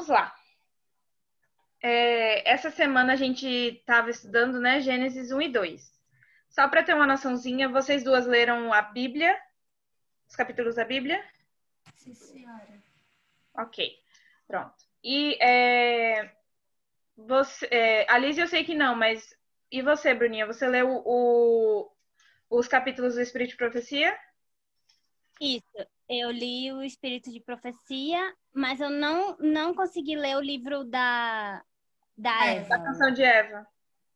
vamos lá. É, essa semana a gente estava estudando, né, Gênesis 1 e 2. Só para ter uma noçãozinha, vocês duas leram a Bíblia? Os capítulos da Bíblia? Sim, senhora. Ok, pronto. E é, você, é, Alice, eu sei que não, mas e você, Bruninha? Você leu o, os capítulos do Espírito de Profecia? Isso, eu li o Espírito de Profecia, mas eu não, não consegui ler o livro da, da é, Eva. Da canção de Eva.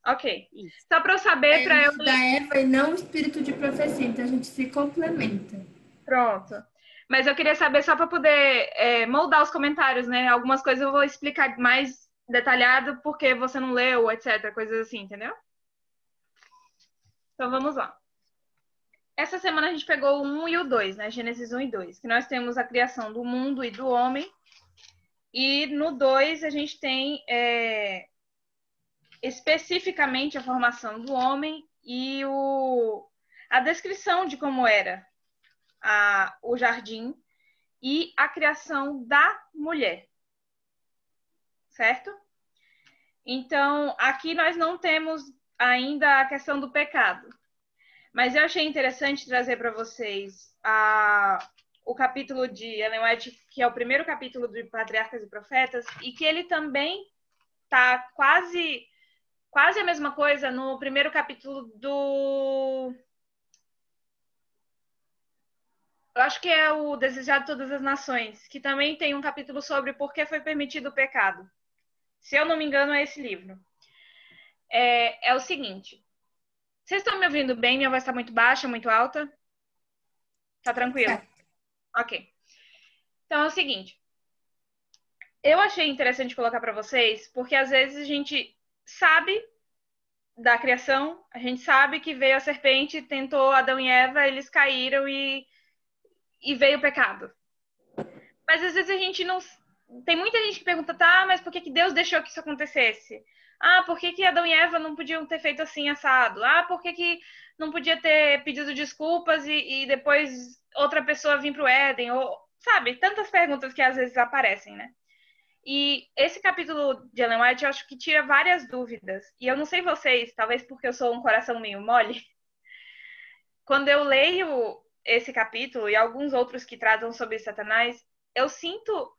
Ok. Isso. Só para eu saber, é para eu. Da Eva e não o Espírito de Profecia, então a gente se complementa. Pronto. Mas eu queria saber só para poder é, moldar os comentários, né? Algumas coisas eu vou explicar mais detalhado porque você não leu, etc. Coisas assim, entendeu? Então vamos lá. Essa semana a gente pegou o 1 e o 2, né? Gênesis 1 e 2, que nós temos a criação do mundo e do homem. E no 2 a gente tem é, especificamente a formação do homem e o, a descrição de como era a, o jardim e a criação da mulher. Certo? Então, aqui nós não temos ainda a questão do pecado. Mas eu achei interessante trazer para vocês a, o capítulo de Ellen White, que é o primeiro capítulo de Patriarcas e Profetas, e que ele também está quase quase a mesma coisa no primeiro capítulo do eu acho que é o Desejado de Todas as Nações, que também tem um capítulo sobre por que foi permitido o pecado. Se eu não me engano, é esse livro. É, é o seguinte. Vocês estão me ouvindo bem? Minha voz está muito baixa, muito alta? Tá tranquilo? É. Ok. Então é o seguinte. Eu achei interessante colocar para vocês, porque às vezes a gente sabe da criação, a gente sabe que veio a serpente, tentou Adão e Eva, eles caíram e, e veio o pecado. Mas às vezes a gente não. Tem muita gente que pergunta, tá, mas por que, que Deus deixou que isso acontecesse? Ah, por que, que Adão e Eva não podiam ter feito assim assado? Ah, por que, que não podia ter pedido desculpas e, e depois outra pessoa vir para o Éden? Ou, sabe, tantas perguntas que às vezes aparecem, né? E esse capítulo de Ellen White eu acho que tira várias dúvidas. E eu não sei vocês, talvez porque eu sou um coração meio mole. Quando eu leio esse capítulo e alguns outros que tratam sobre Satanás, eu sinto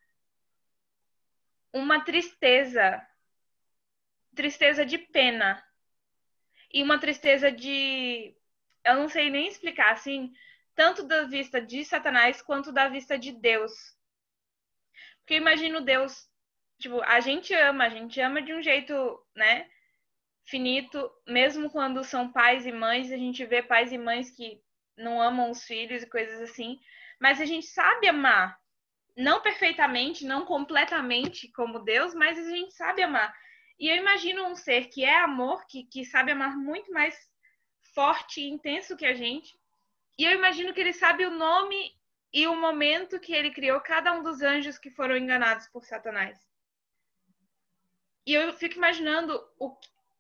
uma tristeza tristeza de pena e uma tristeza de eu não sei nem explicar assim, tanto da vista de Satanás quanto da vista de Deus. Porque eu imagino Deus, tipo, a gente ama, a gente ama de um jeito, né, finito, mesmo quando são pais e mães, a gente vê pais e mães que não amam os filhos e coisas assim, mas a gente sabe amar. Não perfeitamente, não completamente como Deus, mas a gente sabe amar. E eu imagino um ser que é amor, que, que sabe amar muito mais forte e intenso que a gente. E eu imagino que ele sabe o nome e o momento que ele criou cada um dos anjos que foram enganados por Satanás. E eu fico imaginando o,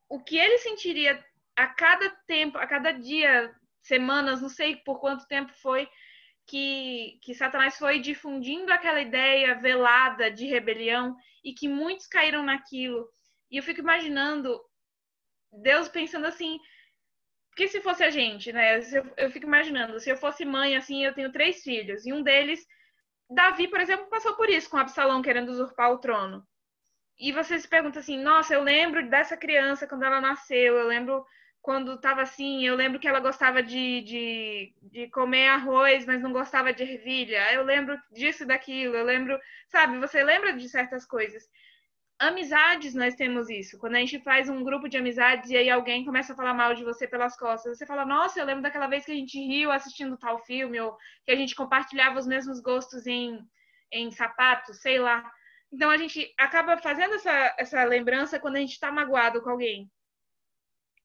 o que ele sentiria a cada tempo, a cada dia, semanas, não sei por quanto tempo foi, que, que Satanás foi difundindo aquela ideia velada de rebelião e que muitos caíram naquilo e eu fico imaginando Deus pensando assim, que se fosse a gente, né? Eu, eu, fico imaginando, se eu fosse mãe, assim, eu tenho três filhos, e um deles, Davi, por exemplo, passou por isso, com Absalão querendo usurpar o trono. E você se pergunta assim, nossa, eu lembro dessa criança quando ela nasceu, eu lembro quando estava assim, eu lembro que ela gostava de, de, de comer arroz, mas não gostava de ervilha, eu lembro disso e daquilo, eu lembro, sabe, você lembra de certas coisas amizades nós temos isso. Quando a gente faz um grupo de amizades e aí alguém começa a falar mal de você pelas costas, você fala: "Nossa, eu lembro daquela vez que a gente riu assistindo tal filme ou que a gente compartilhava os mesmos gostos em em sapatos, sei lá". Então a gente acaba fazendo essa essa lembrança quando a gente está magoado com alguém.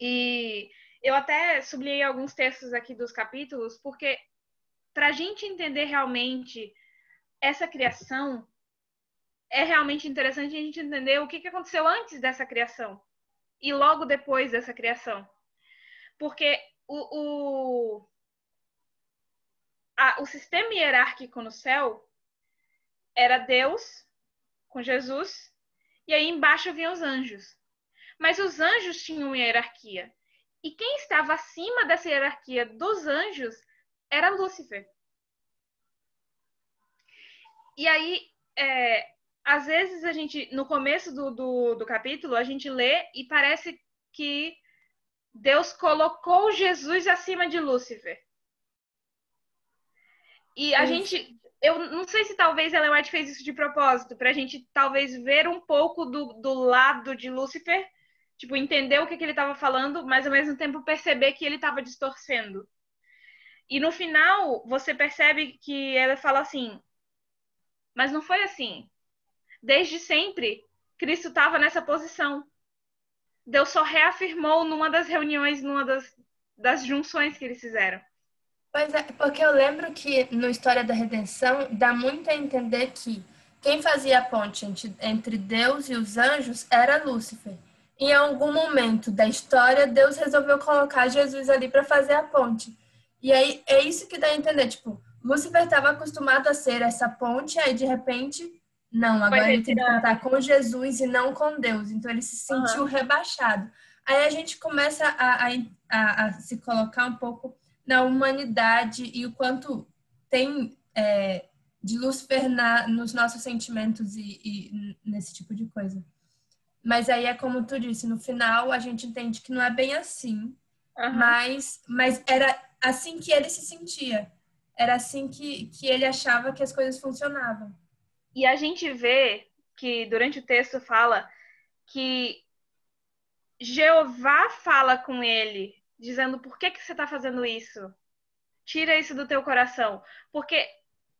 E eu até sublinhei alguns textos aqui dos capítulos porque para a gente entender realmente essa criação é realmente interessante a gente entender o que, que aconteceu antes dessa criação e logo depois dessa criação. Porque o, o, a, o sistema hierárquico no céu era Deus, com Jesus, e aí embaixo vinham os anjos. Mas os anjos tinham uma hierarquia. E quem estava acima dessa hierarquia dos anjos era Lúcifer. E aí, é, às vezes a gente, no começo do, do, do capítulo, a gente lê e parece que Deus colocou Jesus acima de Lúcifer. E a gente, eu não sei se talvez Ellen White fez isso de propósito, para a gente talvez ver um pouco do, do lado de Lúcifer, tipo, entender o que, que ele estava falando, mas ao mesmo tempo perceber que ele estava distorcendo. E no final, você percebe que ela fala assim, mas não foi assim. Desde sempre, Cristo estava nessa posição. Deus só reafirmou numa das reuniões, numa das, das junções que eles fizeram. Pois é, porque eu lembro que no História da Redenção dá muito a entender que quem fazia a ponte entre Deus e os anjos era Lúcifer. Em algum momento da história, Deus resolveu colocar Jesus ali para fazer a ponte. E aí é isso que dá a entender, tipo, Lúcifer estava acostumado a ser essa ponte, aí de repente, não, agora ele tem que contar com Jesus e não com Deus. Então ele se sentiu uhum. rebaixado. Aí a gente começa a, a, a, a se colocar um pouco na humanidade e o quanto tem é, de Lúcifer na, nos nossos sentimentos e, e, nesse tipo de coisa. Mas aí é como tu disse, no final a gente entende que não é bem assim, uhum. mas, mas era assim que ele se sentia. Era assim que, que ele achava que as coisas funcionavam. E a gente vê que durante o texto fala que Jeová fala com ele dizendo por que, que você está fazendo isso? Tira isso do teu coração. Porque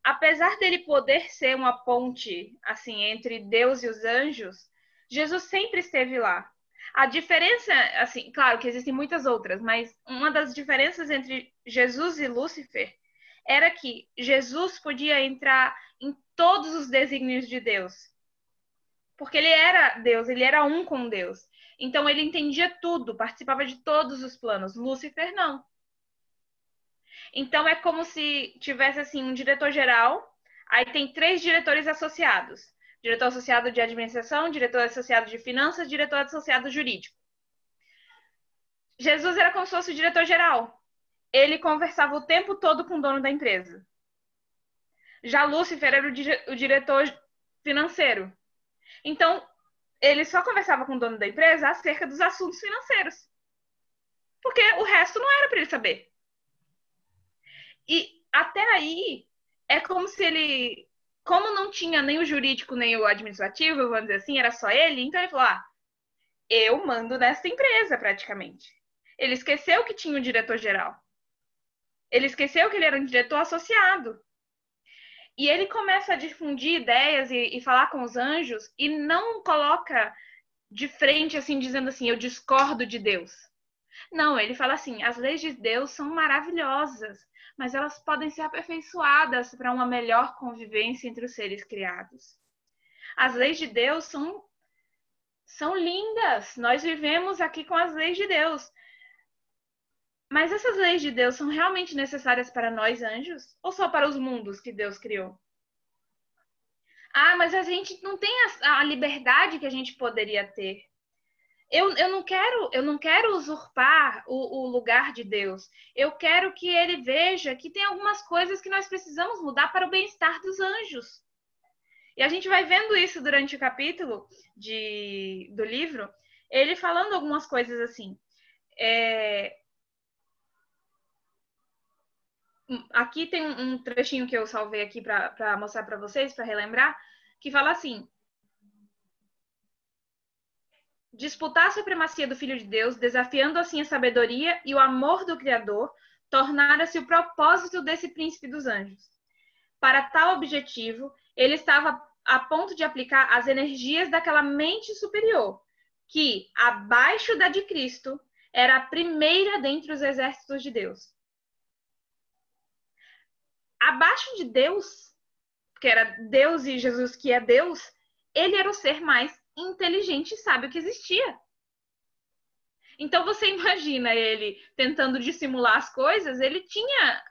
apesar dele poder ser uma ponte assim entre Deus e os anjos, Jesus sempre esteve lá. A diferença, assim, claro que existem muitas outras, mas uma das diferenças entre Jesus e Lúcifer era que Jesus podia entrar em todos os desígnios de Deus. Porque ele era Deus, ele era um com Deus. Então ele entendia tudo, participava de todos os planos. Lúcifer não. Então é como se tivesse assim um diretor geral, aí tem três diretores associados: diretor associado de administração, diretor associado de finanças, diretor associado jurídico. Jesus era como se fosse o diretor geral. Ele conversava o tempo todo com o dono da empresa. Já Lúcifer era o, o diretor financeiro. Então, ele só conversava com o dono da empresa acerca dos assuntos financeiros. Porque o resto não era para ele saber. E até aí, é como se ele. Como não tinha nem o jurídico nem o administrativo, vamos dizer assim, era só ele, então ele falou: ah, eu mando nessa empresa praticamente. Ele esqueceu que tinha o diretor geral. Ele esqueceu que ele era um diretor associado. E ele começa a difundir ideias e, e falar com os anjos e não coloca de frente, assim, dizendo assim: eu discordo de Deus. Não, ele fala assim: as leis de Deus são maravilhosas, mas elas podem ser aperfeiçoadas para uma melhor convivência entre os seres criados. As leis de Deus são, são lindas, nós vivemos aqui com as leis de Deus. Mas essas leis de Deus são realmente necessárias para nós anjos ou só para os mundos que Deus criou? Ah, mas a gente não tem a, a liberdade que a gente poderia ter. Eu, eu, não quero eu não quero usurpar o, o, lugar de Deus. Eu quero que ele veja que tem algumas coisas que nós precisamos mudar para o bem-estar dos anjos. E a gente vai vendo isso durante o capítulo de, do livro, ele falando algumas coisas assim. É, aqui tem um trechinho que eu salvei aqui para mostrar para vocês, para relembrar, que fala assim: disputar a supremacia do Filho de Deus, desafiando assim a sabedoria e o amor do Criador, tornara-se o propósito desse príncipe dos anjos. Para tal objetivo, ele estava a ponto de aplicar as energias daquela mente superior, que, abaixo da de Cristo, era a primeira dentre os exércitos de Deus abaixo de Deus, que era Deus e Jesus que é Deus, ele era o ser mais inteligente e sábio que existia. Então você imagina ele tentando dissimular as coisas, ele tinha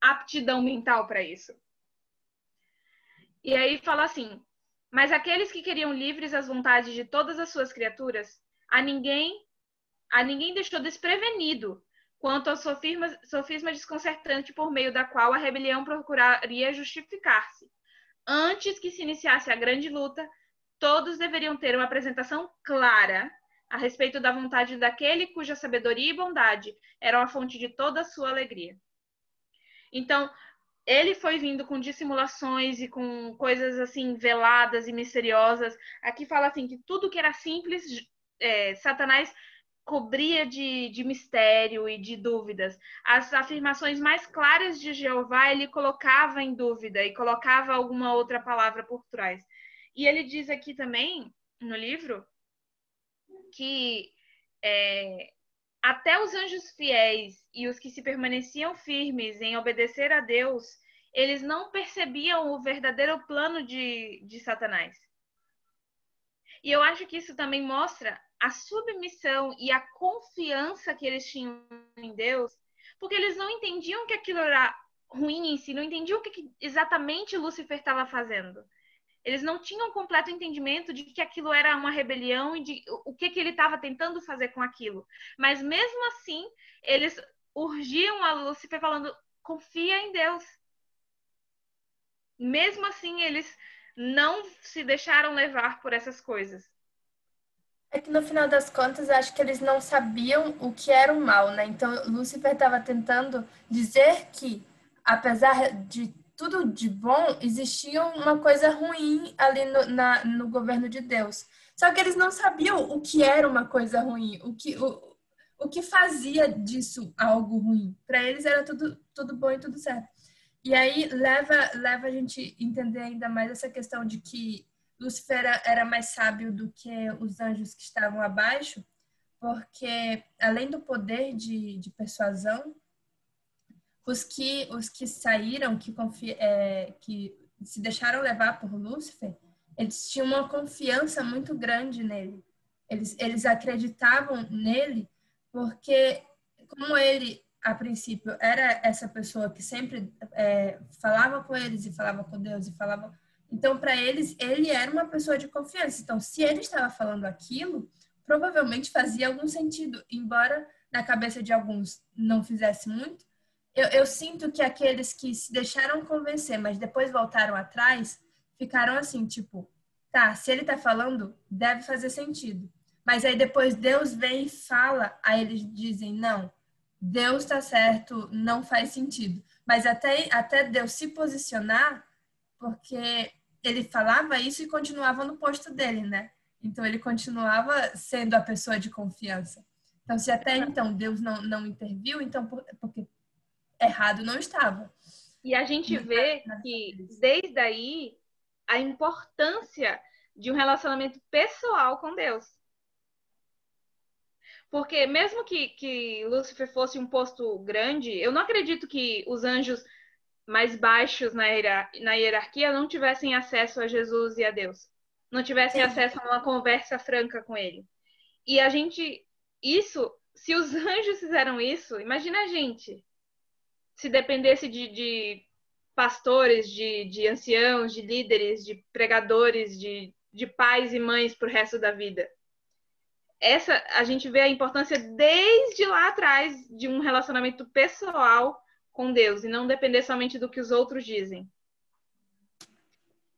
aptidão mental para isso. E aí fala assim: Mas aqueles que queriam livres as vontades de todas as suas criaturas, a ninguém a ninguém deixou desprevenido quanto ao sofisma, sofisma desconcertante por meio da qual a rebelião procuraria justificar-se. Antes que se iniciasse a grande luta, todos deveriam ter uma apresentação clara a respeito da vontade daquele cuja sabedoria e bondade eram a fonte de toda a sua alegria. Então, ele foi vindo com dissimulações e com coisas assim veladas e misteriosas. Aqui fala assim que tudo que era simples, é, Satanás cobria de, de mistério e de dúvidas. As afirmações mais claras de Jeová ele colocava em dúvida e colocava alguma outra palavra por trás. E ele diz aqui também no livro que é, até os anjos fiéis e os que se permaneciam firmes em obedecer a Deus, eles não percebiam o verdadeiro plano de, de Satanás. E eu acho que isso também mostra a submissão e a confiança que eles tinham em Deus, porque eles não entendiam que aquilo era ruim em si, não entendiam o que exatamente Lúcifer estava fazendo. Eles não tinham completo entendimento de que aquilo era uma rebelião e de o que, que ele estava tentando fazer com aquilo. Mas mesmo assim, eles urgiam a Lúcifer falando: confia em Deus. Mesmo assim, eles não se deixaram levar por essas coisas. É que no final das contas, acho que eles não sabiam o que era o mal, né? Então, Lúcifer estava tentando dizer que, apesar de tudo de bom, existia uma coisa ruim ali no, na, no governo de Deus. Só que eles não sabiam o que era uma coisa ruim, o que, o, o que fazia disso algo ruim. Para eles era tudo, tudo bom e tudo certo. E aí leva, leva a gente entender ainda mais essa questão de que Lúcifer era mais sábio do que os anjos que estavam abaixo, porque além do poder de, de persuasão, os que, os que saíram, que, confi, é, que se deixaram levar por Lúcifer, eles tinham uma confiança muito grande nele. Eles, eles acreditavam nele porque, como ele, a princípio, era essa pessoa que sempre é, falava com eles e falava com Deus e falava. Então, para eles, ele era uma pessoa de confiança. Então, se ele estava falando aquilo, provavelmente fazia algum sentido, embora na cabeça de alguns não fizesse muito, eu, eu sinto que aqueles que se deixaram convencer, mas depois voltaram atrás, ficaram assim, tipo, tá, se ele tá falando, deve fazer sentido. Mas aí depois Deus vem e fala, aí eles dizem, não, Deus tá certo, não faz sentido. Mas até, até Deus se posicionar, porque ele falava isso e continuava no posto dele, né? Então ele continuava sendo a pessoa de confiança. Então, se até então Deus não, não interviu, então por, porque errado não estava. E a gente vê que desde aí a importância de um relacionamento pessoal com Deus. Porque mesmo que, que Lúcifer fosse um posto grande, eu não acredito que os anjos mais baixos na, na hierarquia não tivessem acesso a Jesus e a Deus. Não tivessem acesso a uma conversa franca com ele. E a gente, isso, se os anjos fizeram isso, imagina a gente se dependesse de, de pastores, de, de anciãos, de líderes, de pregadores, de, de pais e mães para o resto da vida. Essa a gente vê a importância desde lá atrás de um relacionamento pessoal com Deus e não depender somente do que os outros dizem.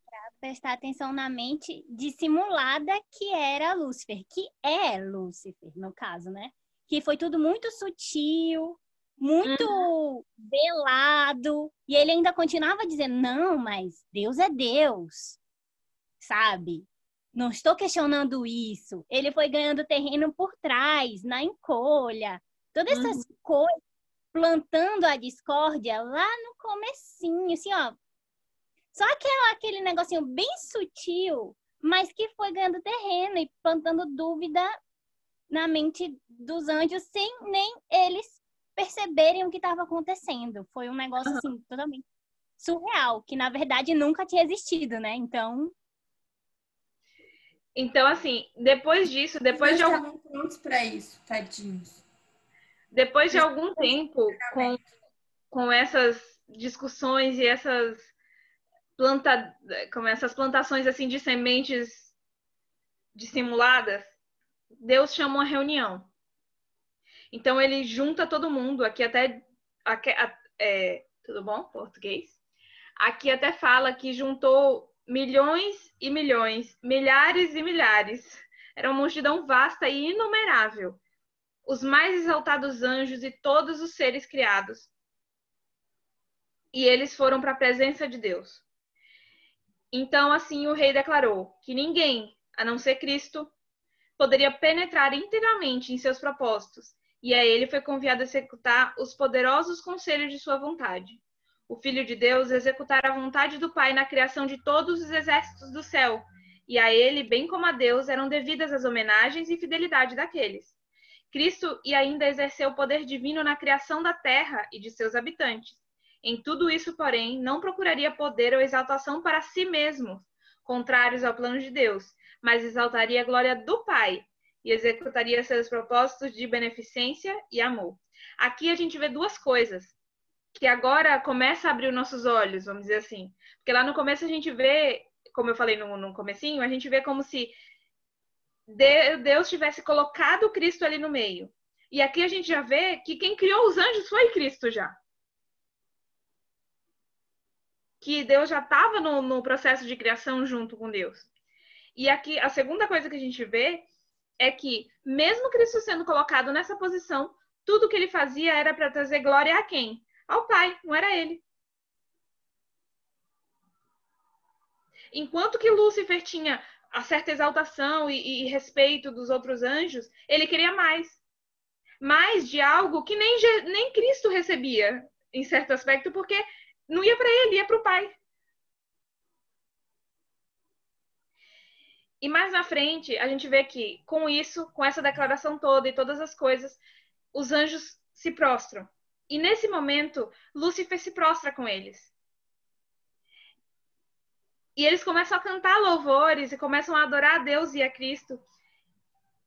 Para prestar atenção na mente dissimulada que era Lúcifer, que é Lúcifer, no caso, né? Que foi tudo muito sutil, muito uhum. velado. E ele ainda continuava dizendo: não, mas Deus é Deus, sabe? Não estou questionando isso. Ele foi ganhando terreno por trás, na encolha. Todas essas uhum. coisas, plantando a discórdia lá no comecinho, assim, ó. Só aquele, aquele negocinho bem sutil, mas que foi ganhando terreno e plantando dúvida na mente dos anjos sem nem eles perceberem o que estava acontecendo. Foi um negócio uhum. assim totalmente surreal, que na verdade nunca tinha existido, né? Então, então assim, depois disso, depois Eles de algum prontos para isso, tadinhos. Depois de algum tempo com com essas discussões e essas planta, como essas plantações assim de sementes dissimuladas, Deus chama uma reunião. Então ele junta todo mundo, aqui até aqui, é, tudo bom? Português. Aqui até fala que juntou milhões e milhões, milhares e milhares. Era uma multidão vasta e inumerável. Os mais exaltados anjos e todos os seres criados. E eles foram para a presença de Deus. Então, assim, o rei declarou que ninguém, a não ser Cristo, poderia penetrar inteiramente em seus propósitos, e a ele foi conviado a executar os poderosos conselhos de sua vontade. O Filho de Deus executara a vontade do Pai na criação de todos os exércitos do céu, e a ele, bem como a Deus, eram devidas as homenagens e fidelidade daqueles. Cristo e ainda exerceu o poder divino na criação da terra e de seus habitantes. Em tudo isso, porém, não procuraria poder ou exaltação para si mesmo, contrários ao plano de Deus, mas exaltaria a glória do Pai e executaria seus propósitos de beneficência e amor. Aqui a gente vê duas coisas que agora começa a abrir os nossos olhos, vamos dizer assim. Porque lá no começo a gente vê, como eu falei no, no comecinho, a gente vê como se Deus tivesse colocado Cristo ali no meio. E aqui a gente já vê que quem criou os anjos foi Cristo já. Que Deus já estava no, no processo de criação junto com Deus. E aqui a segunda coisa que a gente vê é que, mesmo Cristo sendo colocado nessa posição, tudo que ele fazia era para trazer glória a quem? Ao Pai, não era ele. Enquanto que Lúcifer tinha a certa exaltação e, e respeito dos outros anjos, ele queria mais. Mais de algo que nem, nem Cristo recebia, em certo aspecto, porque não ia para ele, ia para o Pai. E mais na frente, a gente vê que, com isso, com essa declaração toda e todas as coisas, os anjos se prostram. E nesse momento, Lúcifer se prostra com eles. E eles começam a cantar louvores e começam a adorar a Deus e a Cristo.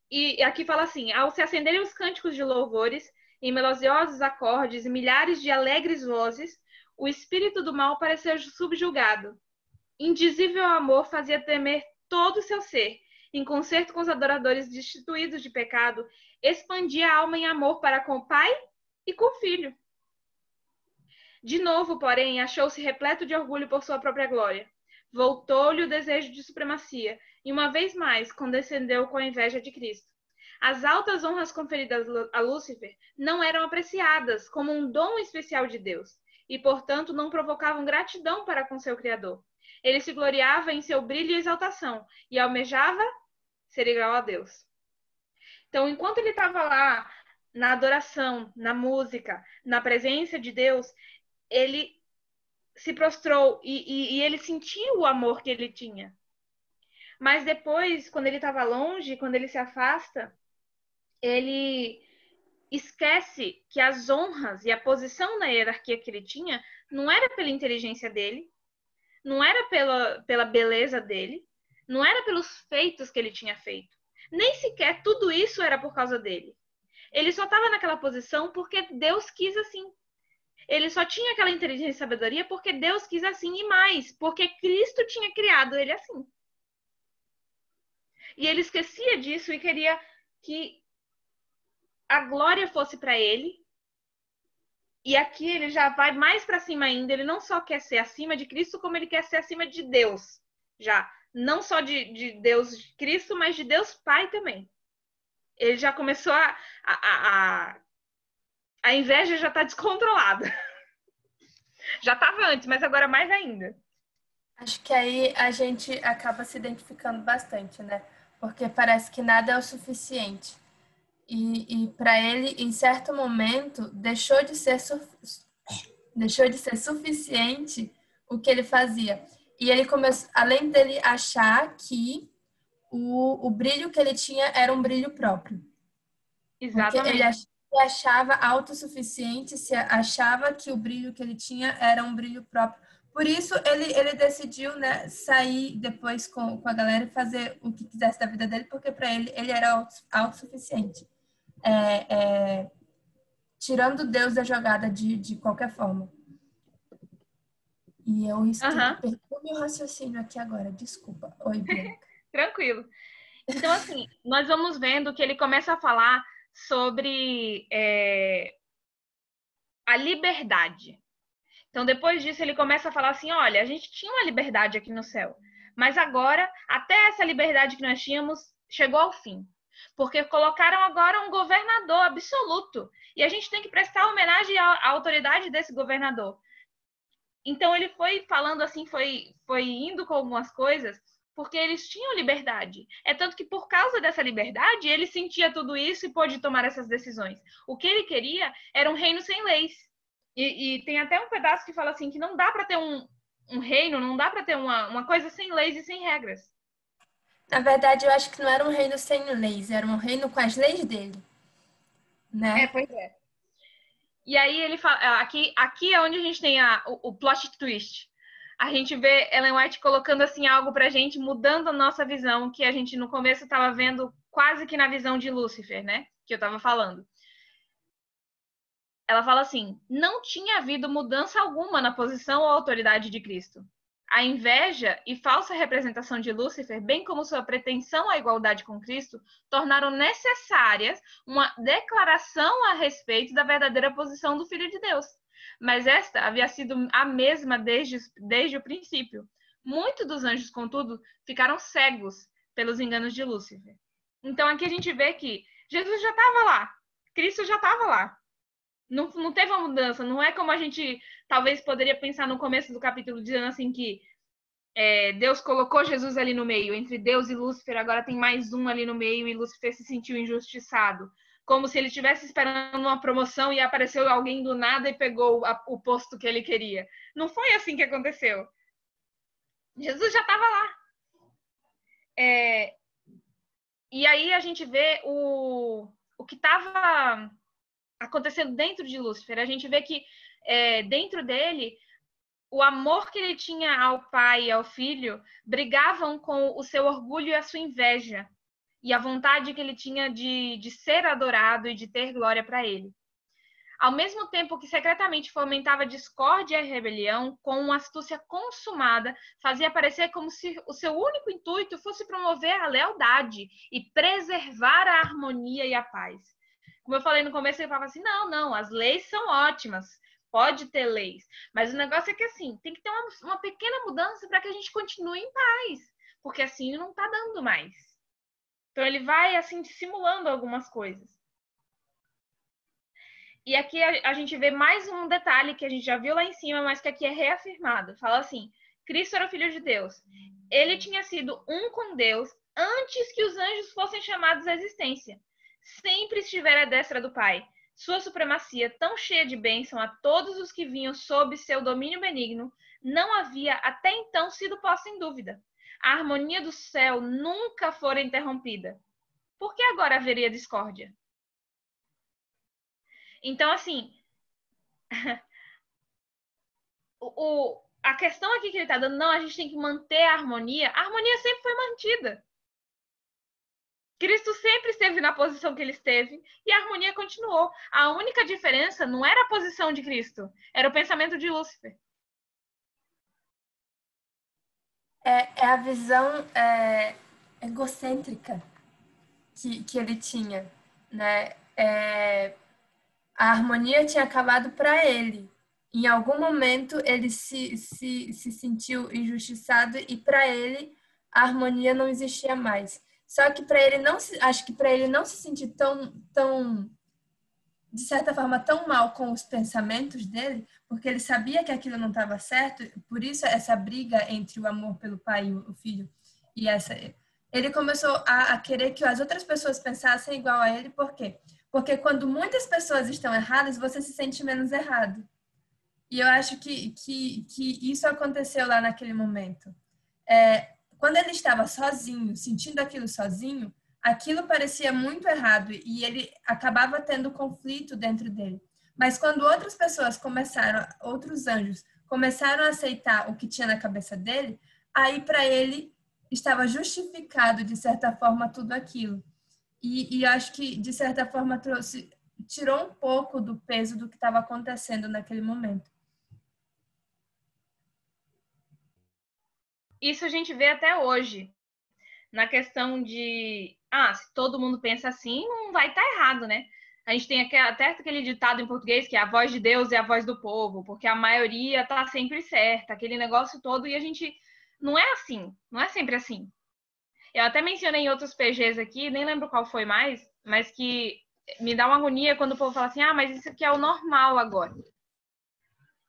E aqui fala assim: ao se acenderem os cânticos de louvores, em melodiosos acordes e milhares de alegres vozes, o espírito do mal pareceu subjugado. Indizível amor fazia temer todo o seu ser, em concerto com os adoradores destituídos de pecado, expandia a alma em amor para com o Pai e com o Filho. De novo, porém, achou-se repleto de orgulho por sua própria glória. Voltou-lhe o desejo de supremacia, e uma vez mais condescendeu com a inveja de Cristo. As altas honras conferidas a Lúcifer não eram apreciadas como um dom especial de Deus, e, portanto, não provocavam gratidão para com seu Criador. Ele se gloriava em seu brilho e exaltação e almejava ser igual a Deus. Então, enquanto ele estava lá na adoração, na música, na presença de Deus, ele se prostrou e, e, e ele sentiu o amor que ele tinha. Mas depois, quando ele estava longe, quando ele se afasta, ele esquece que as honras e a posição na hierarquia que ele tinha não era pela inteligência dele, não era pela, pela beleza dele, não era pelos feitos que ele tinha feito. Nem sequer tudo isso era por causa dele. Ele só estava naquela posição porque Deus quis assim. Ele só tinha aquela inteligência e sabedoria porque Deus quis assim e mais, porque Cristo tinha criado ele assim. E ele esquecia disso e queria que a glória fosse para ele e aqui ele já vai mais para cima ainda. Ele não só quer ser acima de Cristo, como ele quer ser acima de Deus. Já. Não só de, de Deus de Cristo, mas de Deus Pai também. Ele já começou a. A, a, a inveja já está descontrolada. já estava antes, mas agora mais ainda. Acho que aí a gente acaba se identificando bastante, né? Porque parece que nada é o suficiente. E, e para ele, em certo momento, deixou de ser deixou de ser suficiente o que ele fazia. E ele começou, além dele achar que o, o brilho que ele tinha era um brilho próprio. Exatamente. Porque ele achava autossuficiente, se achava que o brilho que ele tinha era um brilho próprio. Por isso, ele, ele decidiu né, sair depois com, com a galera e fazer o que quisesse da vida dele, porque para ele, ele era autossuficiente é, é, tirando Deus da jogada de, de qualquer forma. E eu estou uhum. perdi meu raciocínio aqui agora, desculpa. Oi, Bianca. Tranquilo. Então, assim, nós vamos vendo que ele começa a falar sobre é, a liberdade. Então, depois disso, ele começa a falar assim: olha, a gente tinha uma liberdade aqui no céu, mas agora, até essa liberdade que nós tínhamos chegou ao fim. Porque colocaram agora um governador absoluto. E a gente tem que prestar homenagem à, autoridade desse governador. Então ele foi falando assim, foi, foi indo com algumas coisas, porque eles tinham liberdade. É tanto que por causa dessa liberdade, ele sentia tudo isso e pôde tomar essas decisões. O que ele queria era um reino sem leis. E, e tem até um pedaço que fala assim que não dá para ter um, um reino, não dá para ter uma, uma coisa sem leis e sem regras. Na verdade, eu acho que não era um reino sem leis, era um reino com as leis dele. Né? É, pois é. E aí ele fala, aqui, aqui é onde a gente tem a, o, o plot twist. A gente vê Ellen White colocando assim algo pra gente, mudando a nossa visão, que a gente no começo estava vendo quase que na visão de Lúcifer, né? Que eu estava falando. Ela fala assim: não tinha havido mudança alguma na posição ou autoridade de Cristo. A inveja e falsa representação de Lúcifer, bem como sua pretensão à igualdade com Cristo, tornaram necessárias uma declaração a respeito da verdadeira posição do Filho de Deus. Mas esta havia sido a mesma desde, desde o princípio. Muitos dos anjos, contudo, ficaram cegos pelos enganos de Lúcifer. Então aqui a gente vê que Jesus já estava lá, Cristo já estava lá. Não, não teve uma mudança, não é como a gente talvez poderia pensar no começo do capítulo, dizendo assim que é, Deus colocou Jesus ali no meio, entre Deus e Lúcifer, agora tem mais um ali no meio e Lúcifer se sentiu injustiçado. Como se ele estivesse esperando uma promoção e apareceu alguém do nada e pegou a, o posto que ele queria. Não foi assim que aconteceu. Jesus já estava lá. É, e aí a gente vê o, o que estava acontecendo dentro de Lúcifer. A gente vê que é, dentro dele, o amor que ele tinha ao pai e ao filho brigavam com o seu orgulho e a sua inveja, e a vontade que ele tinha de, de ser adorado e de ter glória para ele. Ao mesmo tempo que secretamente fomentava discórdia e rebelião, com uma astúcia consumada, fazia parecer como se o seu único intuito fosse promover a lealdade e preservar a harmonia e a paz. Como eu falei no começo, ele falava assim: não, não, as leis são ótimas, pode ter leis. Mas o negócio é que assim, tem que ter uma, uma pequena mudança para que a gente continue em paz. Porque assim não está dando mais. Então ele vai assim dissimulando algumas coisas. E aqui a, a, gente vê mais um detalhe que a gente já viu lá em cima, mas que aqui é reafirmado. Fala assim: Cristo era o filho de Deus. Ele tinha sido um com Deus antes que os anjos fossem chamados à existência. Sempre estivera à destra do Pai sua supremacia, tão cheia de bênção a todos os que vinham sob seu domínio benigno, não havia até então sido posta em dúvida. A harmonia do céu nunca fora interrompida. Por que agora haveria discórdia? Então, assim, o, a questão aqui que ele está dando, não, a gente tem que manter a harmonia. A harmonia sempre foi mantida. Cristo sempre esteve na posição que ele esteve e a harmonia continuou. A única diferença não era a posição de Cristo, era o pensamento de Lúcifer. É, é a visão é, egocêntrica que, que ele tinha, né? É, a harmonia tinha acabado para ele. Em algum momento ele se, se, se sentiu injustiçado e para ele a harmonia não existia mais. Só que para ele não se, acho que para ele não se sentir tão, tão, de certa forma, tão mal com os pensamentos dele, porque ele sabia que aquilo não estava certo, por isso essa briga entre o amor pelo pai e o filho e essa, ele começou a, a querer que as outras pessoas pensassem igual a ele, por quê? Porque quando muitas pessoas estão erradas, você se sente menos errado. E eu acho que, que, que isso aconteceu lá naquele momento. É, quando ele estava sozinho, sentindo aquilo sozinho, aquilo parecia muito errado e ele acabava tendo conflito dentro dele. Mas quando outras pessoas começaram, outros anjos começaram a aceitar o que tinha na cabeça dele, aí para ele estava justificado de certa forma tudo aquilo. E, e acho que de certa forma trouxe, tirou um pouco do peso do que estava acontecendo naquele momento. isso a gente vê até hoje. Na questão de, ah, se todo mundo pensa assim, não vai estar tá errado, né? A gente tem até aquele ditado em português que é a voz de Deus e a voz do povo, porque a maioria tá sempre certa, aquele negócio todo, e a gente não é assim, não é sempre assim. Eu até mencionei em outros PGs aqui, nem lembro qual foi mais, mas que me dá uma agonia quando o povo fala assim: ah, mas isso aqui é o normal agora.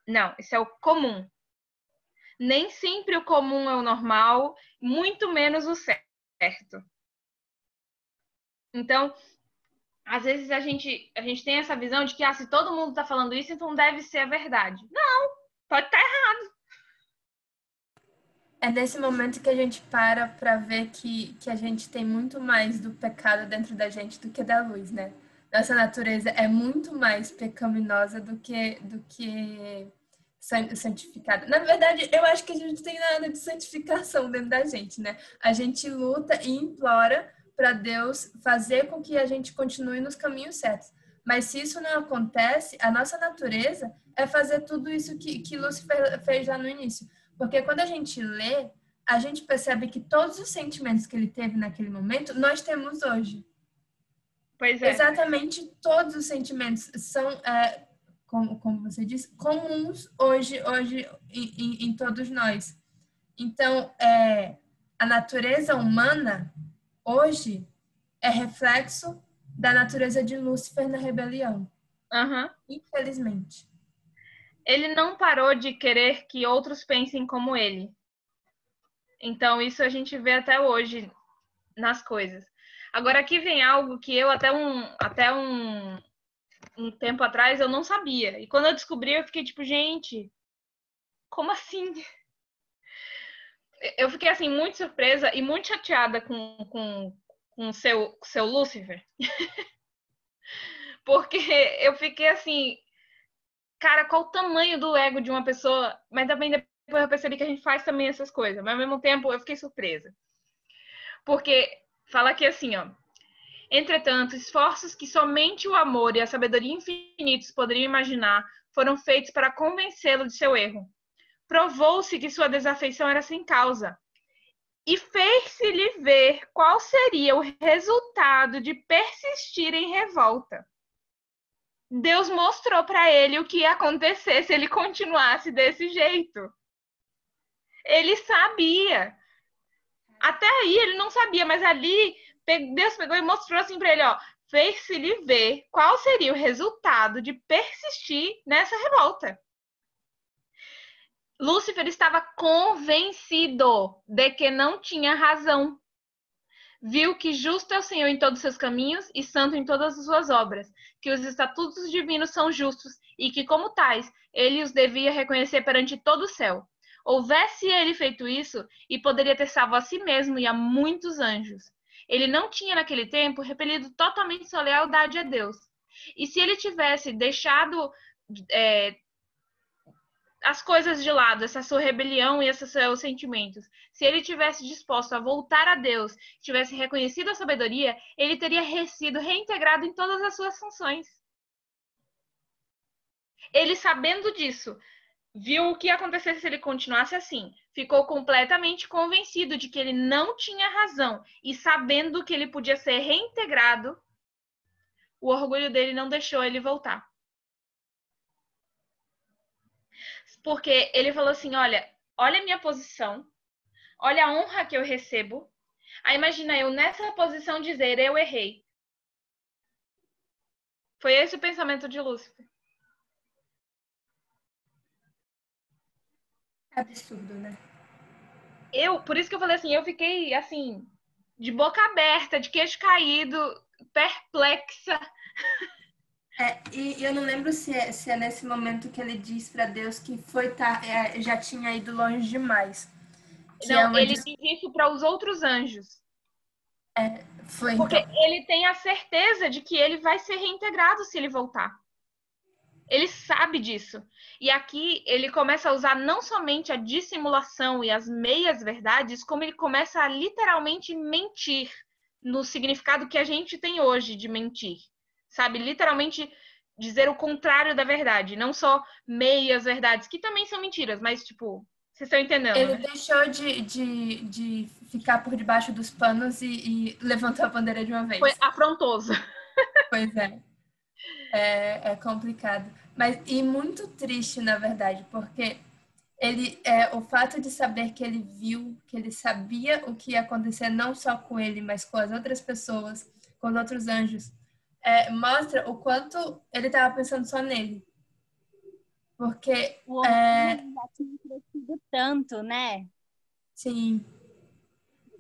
Não, isso é o comum. Nem sempre o comum é o normal, muito menos o certo. Então, às vezes a gente, a gente tem essa visão de que ah, se todo mundo está falando isso, então deve ser a verdade. Não, pode estar tá errado. É nesse momento que a gente para para ver que, que a gente tem muito mais do pecado dentro da gente do que da luz, né? Nossa natureza é muito mais pecaminosa do que do que santificada. Na verdade, eu acho que a gente não tem nada de santificação dentro da gente, né? A gente luta e implora para Deus fazer com que a gente continue nos caminhos certos. Mas se isso não acontece, a nossa natureza é fazer tudo isso que, que Lúcifer fez lá no início porque quando a gente lê, a gente percebe que todos os sentimentos que ele teve naquele momento, nós temos hoje. Pois é. Exatamente todos os sentimentos são, é, como, como você disse, comuns hoje, hoje em, em, todos nós. Então, é, a natureza humana hoje é reflexo da natureza de Lúcifer na rebelião. Uhum. Infelizmente ele não parou de querer que outros pensem como ele. Então, isso a gente vê até hoje nas coisas. Agora, aqui vem algo que eu, até um, até um, um tempo atrás, eu não sabia. E quando eu descobri, eu fiquei tipo, gente, como assim? Eu fiquei, assim, muito surpresa e muito chateada com, com, com seu, seu Lúcifer. Porque eu fiquei, assim, cara, qual o tamanho do ego de uma pessoa, mas também depois eu percebi que a gente faz também essas coisas, mas ao mesmo tempo eu fiquei surpresa. Porque fala aqui assim, ó. Entretanto, esforços que somente o amor e a sabedoria infinitos poderiam imaginar foram feitos para convencê-lo de seu erro. Provou-se que sua desafeição era sem causa. E fez-se-lhe ver qual seria o resultado de persistir em revolta. Deus mostrou para ele o que ia acontecer se ele continuasse desse jeito. Ele sabia. Até aí ele não sabia, mas ali Deus pegou e mostrou assim para ele, ó, fez-se-lhe ver qual seria o resultado de persistir nessa revolta. Lúcifer estava convencido de que não tinha razão viu que justo é o Senhor em todos os seus caminhos e santo em todas as suas obras, que os estatutos divinos são justos e que, como tais, ele os devia reconhecer perante todo o céu. Houvesse ele feito isso, e poderia ter salvo a si mesmo e a muitos anjos. Ele não tinha, naquele tempo, repelido totalmente sua lealdade a Deus. E se ele tivesse deixado é, as coisas de lado, essa sua rebelião e esses seus sentimentos. Se ele tivesse disposto a voltar a Deus, tivesse reconhecido a sabedoria, ele teria sido reintegrado em todas as suas funções. Ele, sabendo disso, viu o que ia acontecer se ele continuasse assim. Ficou completamente convencido de que ele não tinha razão e sabendo que ele podia ser reintegrado, o orgulho dele não deixou ele voltar. porque ele falou assim: olha, olha a minha posição, olha a honra que eu recebo. Aí imagina eu nessa posição dizer eu errei. Foi esse o pensamento de Lúcifer. Absurdo, né? Eu, por isso que eu falei assim, eu fiquei assim, de boca aberta, de queixo caído, perplexa. É, e eu não lembro se é, se é nesse momento que ele diz para Deus que foi tá, é, já tinha ido longe demais. Não, é ele diz isso para os outros anjos. É, foi. Porque então. ele tem a certeza de que ele vai ser reintegrado se ele voltar. Ele sabe disso. E aqui ele começa a usar não somente a dissimulação e as meias verdades, como ele começa a literalmente mentir no significado que a gente tem hoje de mentir sabe? Literalmente dizer o contrário da verdade, não só meias verdades, que também são mentiras, mas tipo, Vocês estão entendendo? Ele né? deixou de, de, de ficar por debaixo dos panos e, e levantou a bandeira de uma vez. Foi afrontoso. Pois é. É. É complicado. Mas, e muito triste, na verdade, porque ele é o fato de saber que ele viu, que ele sabia o que ia acontecer não só com ele, mas com as outras pessoas, com os outros anjos, é, mostra o quanto ele estava pensando só nele. Porque O é, já tinha crescido tanto, né? Sim.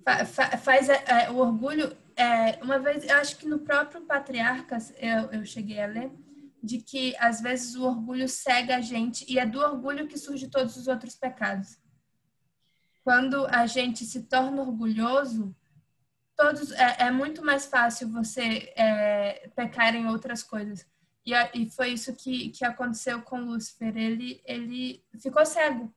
Fa- fa- faz é, o orgulho. É, uma vez, eu acho que no próprio Patriarcas eu, eu cheguei a ler, de que às vezes o orgulho cega a gente e é do orgulho que surge todos os outros pecados. Quando a gente se torna orgulhoso, todos é, é muito mais fácil você é, pecar em outras coisas. E, e foi isso que, que aconteceu com Lúcifer. Ele, ele ficou cego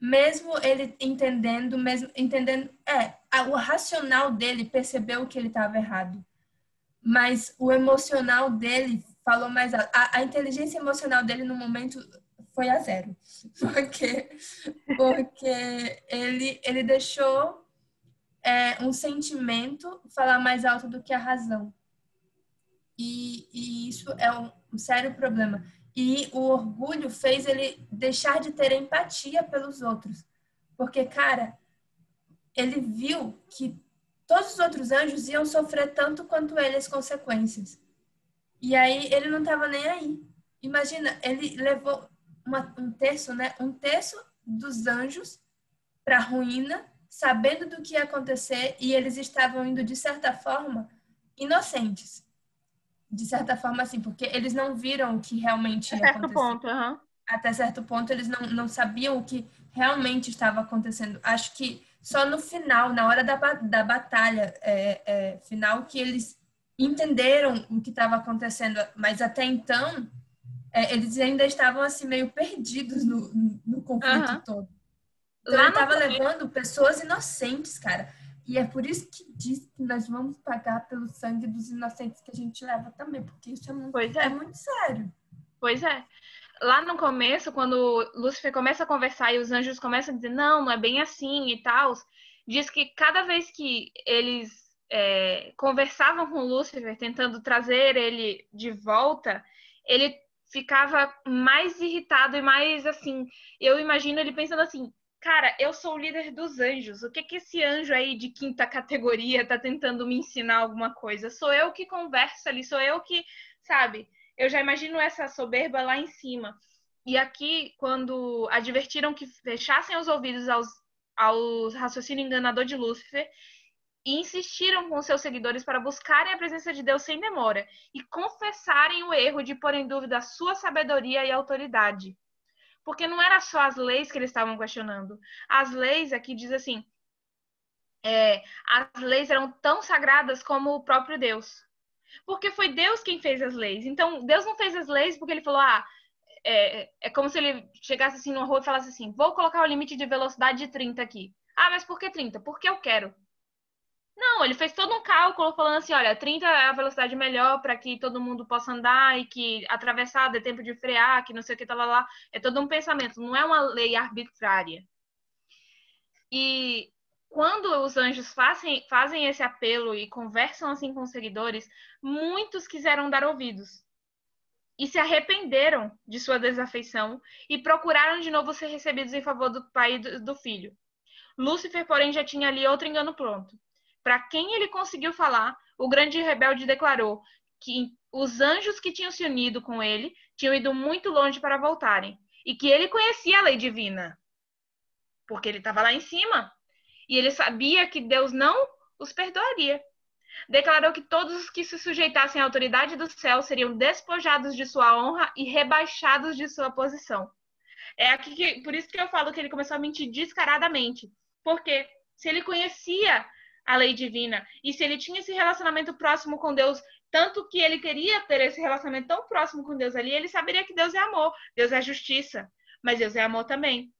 mesmo ele entendendo, mesmo entendendo, é, o racional dele percebeu que ele estava errado, mas o emocional dele falou mais alto. A, a inteligência emocional dele no momento foi a zero, porque porque ele ele deixou é, um sentimento falar mais alto do que a razão. E, e isso é um, um sério problema. E o orgulho fez ele deixar de ter empatia pelos outros. Porque, cara, ele viu que todos os outros anjos iam sofrer tanto quanto ele as consequências. E aí ele não estava nem aí. Imagina, ele levou uma- um terço, né? Um terço dos anjos para a ruína, sabendo do que ia acontecer, e eles estavam indo, de certa forma, inocentes. De certa forma, assim, porque eles não viram o que realmente ia Certo acontecer ponto, aham. até certo ponto eles não, não sabiam o que realmente estava acontecendo. Acho que só no final, na hora da, da batalha é, é, final, que eles entenderam o que estava acontecendo. Mas até então, é, eles ainda estavam assim meio perdidos no, no conflito Aham. todo. Então Lá ele no estava levando pessoas inocentes, cara. E é por isso que diz que nós vamos pagar pelo sangue dos inocentes que a gente leva também, porque isso é muito, é é. muito sério. Pois é. Lá no começo, quando Lúcifer começa a conversar e os anjos começam a dizer, não, não é bem assim e tal, diz que cada vez que eles é, conversavam com Lúcifer, tentando trazer ele de volta, ele ficava mais irritado e mais assim. Eu imagino ele pensando assim. Cara, eu sou o líder dos anjos. O que que esse anjo aí de quinta categoria tá tentando me ensinar alguma coisa? Sou eu que converso ali, sou eu que, sabe? Eu já imagino essa soberba lá em cima. E aqui, quando advertiram que fechassem os ouvidos aos, aos raciocínio enganador de Lúcifer, e insistiram com seus seguidores para buscarem a presença de Deus sem demora e confessarem o erro de pôr em dúvida a sua sabedoria e autoridade. Porque não era só as leis que eles estavam questionando. As leis aqui diz assim: é, as leis eram tão sagradas como o próprio Deus. Porque foi Deus quem fez as leis. Então, Deus não fez as leis porque ele falou: ah, é, é como se ele chegasse assim numa rua e falasse assim: vou colocar o limite de velocidade de 30 aqui. Ah, mas por que 30? Porque eu quero. Não, ele fez todo um cálculo falando assim: olha, 30 é a velocidade melhor para que todo mundo possa andar e que atravessar dê tempo de frear, que não sei o que, tá lá, lá. É todo um pensamento, não é uma lei arbitrária. E quando os anjos fazem, fazem esse apelo e conversam assim com os seguidores, muitos quiseram dar ouvidos e se arrependeram de sua desafeição e procuraram de novo ser recebidos em favor do pai e do, do filho. Lúcifer, porém, já tinha ali outro engano pronto. Para quem ele conseguiu falar, o grande rebelde declarou que os anjos que tinham se unido com ele tinham ido muito longe para voltarem e que ele conhecia a lei divina, porque ele estava lá em cima e ele sabia que Deus não os perdoaria. Declarou que todos os que se sujeitassem à autoridade do céu seriam despojados de sua honra e rebaixados de sua posição. É aqui que, por isso que eu falo que ele começou a mentir descaradamente, porque se ele conhecia a lei divina e se ele tinha esse relacionamento próximo com Deus, tanto que ele queria ter esse relacionamento tão próximo com Deus ali, ele saberia que Deus é amor, Deus é justiça, mas Deus é amor também.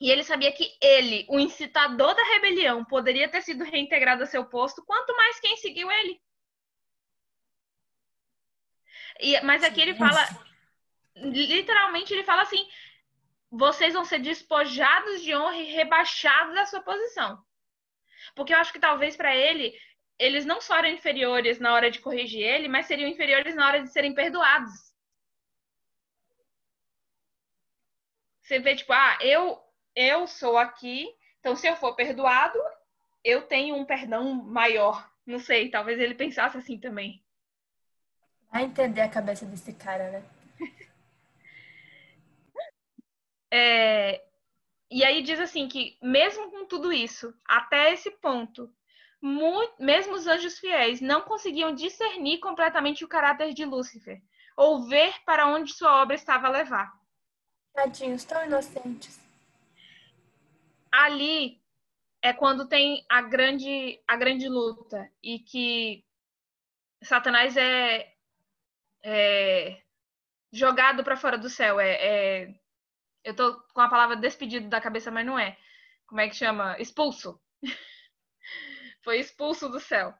E ele sabia que ele, o incitador da rebelião, poderia ter sido reintegrado a seu posto, quanto mais quem seguiu ele. E, mas aqui ele fala, literalmente, ele fala assim: vocês vão ser despojados de honra e rebaixados da sua posição. Porque eu acho que talvez para ele, eles não só eram inferiores na hora de corrigir ele, mas seriam inferiores na hora de serem perdoados. Você vê, tipo, ah, eu, eu sou aqui, então se eu for perdoado, eu tenho um perdão maior. Não sei, talvez ele pensasse assim também. Vai entender a cabeça desse cara, né? é, e aí diz assim que mesmo com tudo isso, até esse ponto, muito, mesmo os anjos fiéis não conseguiam discernir completamente o caráter de Lúcifer ou ver para onde sua obra estava a levar. Tadinhos, tão inocentes. Ali é quando tem a grande a grande luta e que Satanás é, é jogado para fora do céu, é, é eu tô com a palavra despedido da cabeça, mas não é. Como é que chama? Expulso. Foi expulso do céu.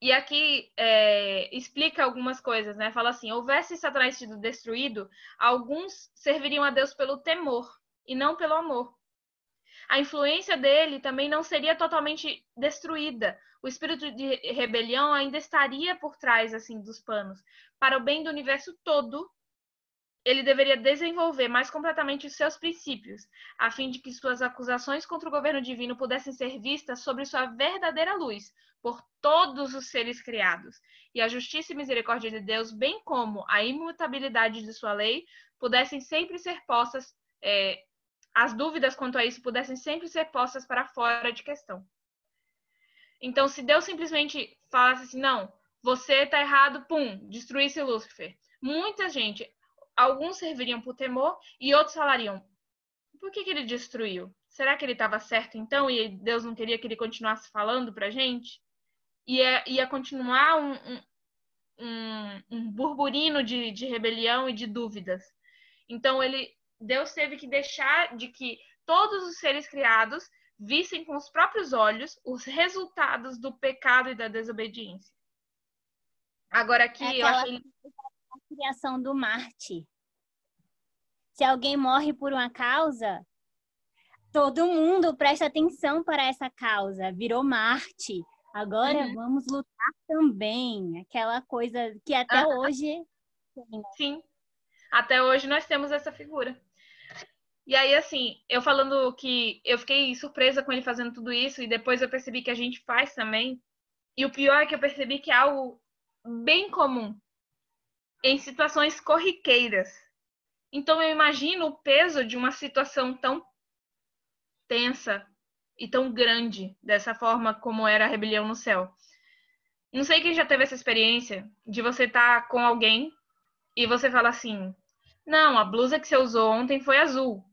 E aqui é, explica algumas coisas, né? Fala assim: houvesse Satanás sido destruído, alguns serviriam a Deus pelo temor e não pelo amor. A influência dele também não seria totalmente destruída. O espírito de rebelião ainda estaria por trás assim dos panos, para o bem do universo todo ele deveria desenvolver mais completamente os seus princípios, a fim de que suas acusações contra o governo divino pudessem ser vistas sobre sua verdadeira luz por todos os seres criados, e a justiça e misericórdia de Deus, bem como a imutabilidade de sua lei, pudessem sempre ser postas, é, as dúvidas quanto a isso pudessem sempre ser postas para fora de questão. Então, se Deus simplesmente falasse assim, não, você está errado, pum, destruísse Lúcifer. Muita gente, alguns serviriam por temor e outros falariam: por que, que ele destruiu? Será que ele estava certo então e Deus não queria que ele continuasse falando para gente? Ia, ia continuar um, um, um, um burburino de, de rebelião e de dúvidas. Então ele, Deus teve que deixar de que todos os seres criados vissem com os próprios olhos os resultados do pecado e da desobediência. Agora aqui é eu achei a criação do Marte. Se alguém morre por uma causa, todo mundo presta atenção para essa causa. Virou Marte. Agora uhum. vamos lutar também. Aquela coisa que até ah, hoje. Sim. Até hoje nós temos essa figura. E aí, assim, eu falando que eu fiquei surpresa com ele fazendo tudo isso, e depois eu percebi que a gente faz também. E o pior é que eu percebi que é algo bem comum em situações corriqueiras. Então eu imagino o peso de uma situação tão tensa e tão grande, dessa forma como era a rebelião no céu. Não sei quem já teve essa experiência de você estar tá com alguém e você fala assim: "Não, a blusa que você usou ontem foi azul".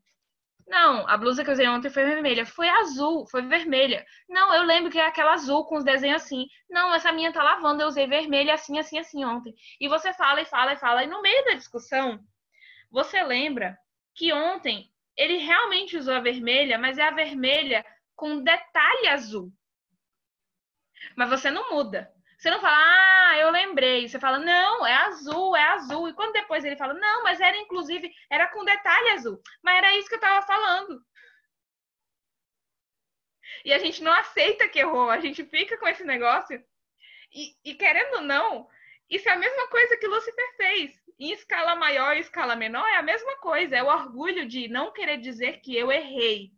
Não, a blusa que eu usei ontem foi vermelha. Foi azul, foi vermelha. Não, eu lembro que é aquela azul com os desenhos assim. Não, essa minha tá lavando, eu usei vermelha assim, assim, assim ontem. E você fala e fala e fala. E no meio da discussão, você lembra que ontem ele realmente usou a vermelha, mas é a vermelha com detalhe azul. Mas você não muda. Você não fala, ah, eu lembrei. Você fala, não, é azul, é azul. E quando depois ele fala, não, mas era inclusive, era com detalhe azul. Mas era isso que eu tava falando. E a gente não aceita que errou, a gente fica com esse negócio. E, e querendo ou não, isso é a mesma coisa que Lucifer fez. Em escala maior e escala menor, é a mesma coisa. É o orgulho de não querer dizer que eu errei.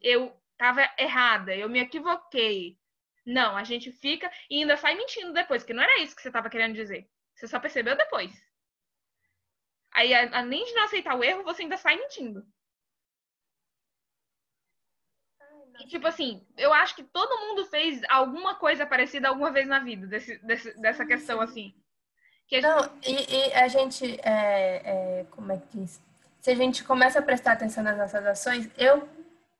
Eu estava errada, eu me equivoquei. Não, a gente fica e ainda sai mentindo depois, que não era isso que você estava querendo dizer. Você só percebeu depois. Aí, além de não aceitar o erro, você ainda sai mentindo. E, tipo assim, eu acho que todo mundo fez alguma coisa parecida alguma vez na vida, desse, desse dessa questão, assim. Que gente... Não, e, e, a gente, é, é, como é que diz? Se a gente começa a prestar atenção nas nossas ações, eu,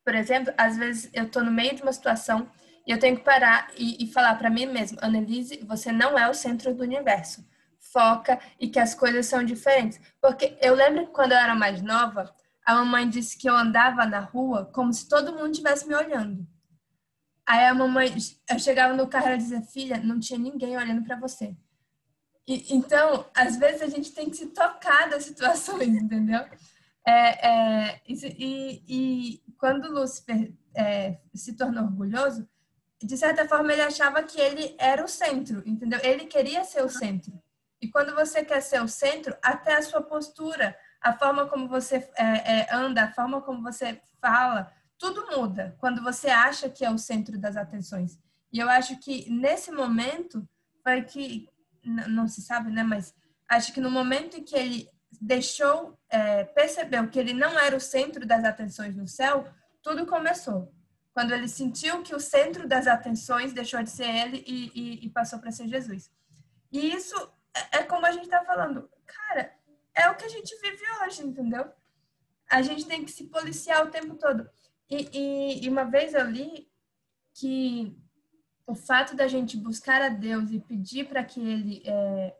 por exemplo, às vezes eu tô no meio de uma situação e eu tenho que parar e, e falar para mim mesmo, Annelise, você não é o centro do universo. Foca e que as coisas são diferentes. Porque eu lembro que quando eu era mais nova, a mamãe disse que eu andava na rua como se todo mundo estivesse me olhando. Aí a mamãe, eu chegava no carro e dizia, filha, não tinha ninguém olhando para você. E, então, às vezes a gente tem que se tocar das situações, entendeu? É, é, e, e, quando Lúcifer é, se tornou orgulhoso, de certa forma ele achava que ele era o centro, entendeu? Ele queria ser o centro. E quando você quer ser o centro, até a sua postura, a forma como você é, é, anda, a forma como você fala, tudo muda quando você acha que é o centro das atenções. E eu acho que nesse momento foi que, não se sabe, né? Mas acho que no momento em que ele deixou, é, percebeu que ele não era o centro das atenções no céu, tudo começou. Quando ele sentiu que o centro das atenções deixou de ser ele e, e, e passou para ser Jesus. E isso é, é como a gente está falando. Cara, é o que a gente vive hoje, entendeu? A gente tem que se policiar o tempo todo. E, e, uma vez eu li que o fato da gente buscar a Deus e pedir para que Ele é,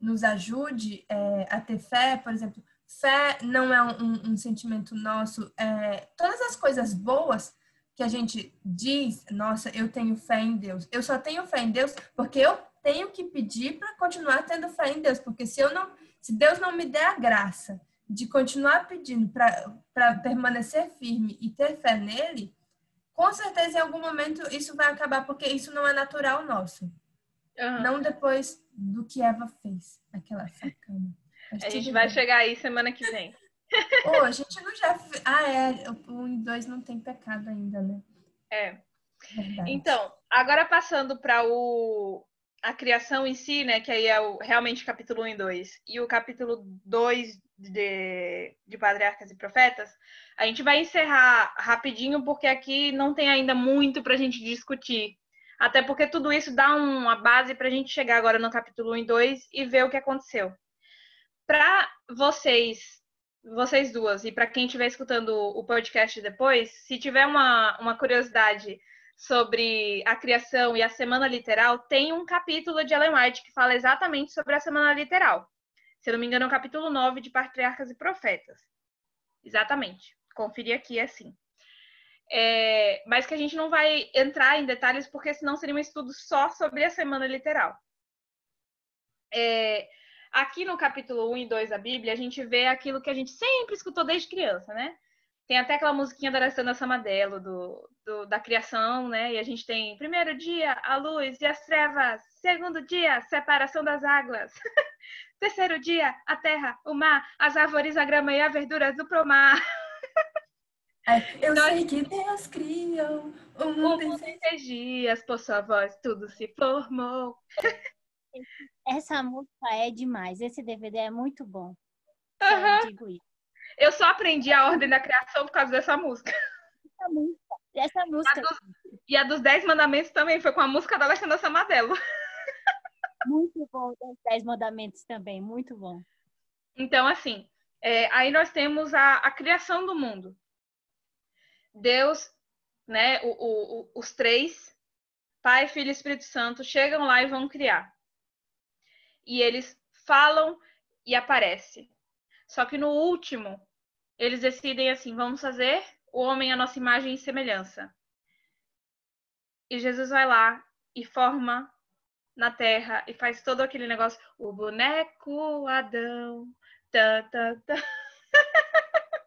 nos ajude é, a ter fé, por exemplo, fé não é um, um sentimento nosso. É, todas as coisas boas que a gente diz, nossa, eu tenho fé em Deus. Eu só tenho fé em Deus porque eu tenho que pedir para continuar tendo fé em Deus, porque se eu não, se Deus não me der a graça de continuar pedindo para permanecer firme e ter fé nele, com certeza em algum momento isso vai acabar, porque isso não é natural nosso. Uhum. Não depois do que Eva fez, aquela sacana. A gente vai chegar aí semana que vem. Pô, a gente não já. Ah, é. O 1 e 2 não tem pecado ainda, né? É. Verdade. Então, agora passando para o a criação em si, né, que aí é o, realmente o capítulo 1 e 2, e o capítulo 2 de, de Patriarcas e Profetas, a gente vai encerrar rapidinho, porque aqui não tem ainda muito para a gente discutir. Até porque tudo isso dá uma base para a gente chegar agora no capítulo 1 e 2 e ver o que aconteceu. Para vocês, vocês duas, e para quem estiver escutando o podcast depois, se tiver uma, uma curiosidade sobre a criação e a semana literal, tem um capítulo de Ellen White que fala exatamente sobre a semana literal. Se não me engano, é o capítulo 9 de Patriarcas e Profetas. Exatamente. Conferir aqui é assim. É, mas que a gente não vai entrar em detalhes, porque senão seria um estudo só sobre a semana literal. É, aqui no capítulo 1 e 2 da Bíblia, a gente vê aquilo que a gente sempre escutou desde criança, né? Tem até aquela musiquinha da Alessandra Samadelo, do, do, da criação, né? E a gente tem primeiro dia, a luz e as trevas. Segundo dia, separação das águas. Terceiro dia, a terra, o mar, as árvores, a grama e a verdura do promar. eu então, sei que Deus criou o mundo em seis dias, por sua voz tudo se formou. Essa música é demais. Esse DVD é muito bom. Uhum. Eu. Eu só aprendi a ordem da criação por causa dessa música. Essa música. Essa música. A dos, e a dos Dez Mandamentos também foi com a música da Alexandra Samadelo. Muito bom, os Dez Mandamentos também, muito bom. Então, assim, é, aí nós temos a, a, criação do mundo. Deus, né, o, o, os três, Pai, Filho e Espírito Santo, chegam lá e vão criar. E eles falam e aparece. Só que no último, eles decidem assim: vamos fazer o homem a nossa imagem e semelhança. E Jesus vai lá e forma na terra e faz todo aquele negócio, o boneco Adão. Tá, tá, tá.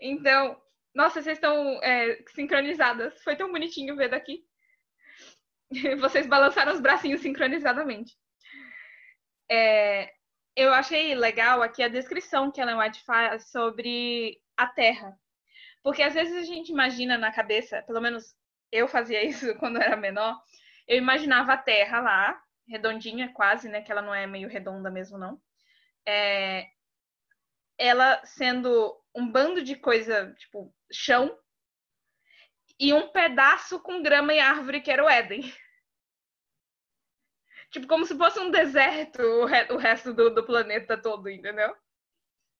então, nossa, vocês estão é, sincronizadas. Foi tão bonitinho ver daqui. Vocês balançaram os bracinhos sincronizadamente. É, eu achei legal aqui a descrição que Ellen White faz sobre a Terra. Porque às vezes a gente imagina na cabeça, pelo menos eu fazia isso quando era menor, eu imaginava a Terra lá, redondinha quase, né? Que ela não é meio redonda mesmo, não. É, ela sendo um bando de coisa, tipo, chão, e um pedaço com grama e árvore que era o Éden. Tipo, como se fosse um deserto o, re o resto do, do, planeta todo, entendeu?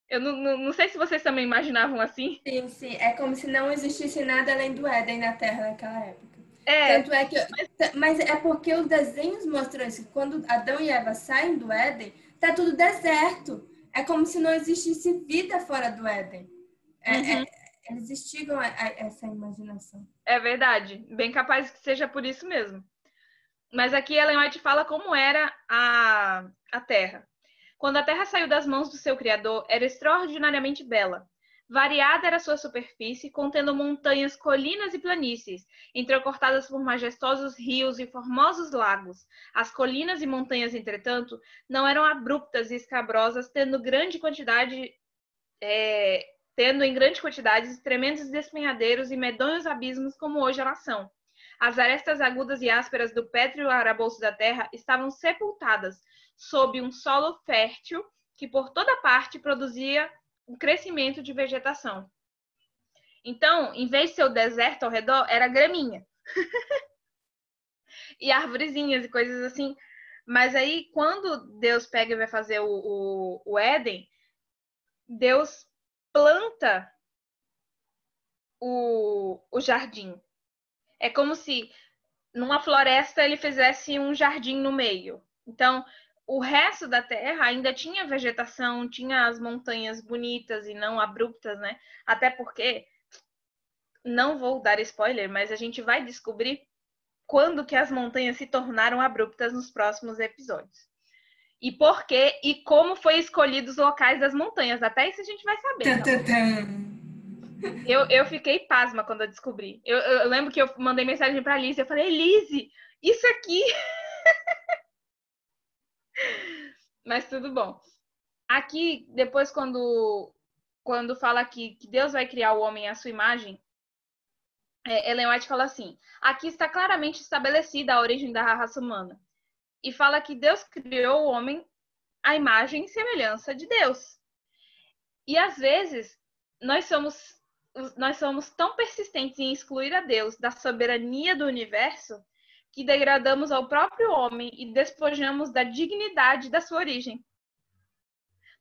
Eu não, não, não, sei se vocês também imaginavam assim. Sim, sim. É como se não existisse nada além do Éden na Terra naquela época. É. Tanto é que. Mas, mas é porque os desenhos mostram isso. Quando Adão e Eva saem do Éden, tá tudo deserto. É como se não existisse vida fora do Éden. É, é uhum. é, eles instigam a, a, essa imaginação. É verdade. Bem capaz que seja por isso mesmo. Mas aqui Ellen White fala como era a, a Terra. Quando a terra saiu das mãos do seu Criador, era extraordinariamente bela. Variada era sua superfície, contendo montanhas, colinas e planícies, entrecortadas por majestosos rios e formosos lagos. As colinas e montanhas, entretanto, não eram abruptas e escabrosas, tendo grande quantidade, é, tendo em grande quantidade tremendos despenhadeiros e medonhos abismos como hoje elas são. As arestas agudas e ásperas do pétreo arabouço da terra estavam sepultadas sob um solo fértil que por toda parte produzia um crescimento de vegetação. Então, em vez de ser o deserto ao redor, era graminha. e árvorezinhas e coisas assim. Mas aí, quando Deus pega e vai fazer o, o, o Éden, Deus planta o, o jardim. É como se numa floresta ele fizesse um jardim no meio. Então, o resto da terra ainda tinha vegetação, tinha as montanhas bonitas e não abruptas, né? Até porque não vou dar spoiler, mas a gente vai descobrir quando que as montanhas se tornaram abruptas nos próximos episódios. E por quê e como foi escolhido os locais das montanhas. Até isso a gente vai saber. Tá eu, eu fiquei pasma quando eu descobri. Eu, eu lembro que eu mandei mensagem para Lise. Eu falei, Lise, isso aqui Mas tudo bom. Aqui, depois, quando, quando fala aqui que Deus vai criar o homem à sua imagem, é, Ellen White fala assim: aqui está claramente estabelecida a origem da raça humana. E fala que Deus criou o homem à imagem e semelhança de Deus. E às vezes, nós somos nós somos tão persistentes em excluir a Deus da soberania do universo que degradamos ao próprio homem e despojamos da dignidade da sua origem.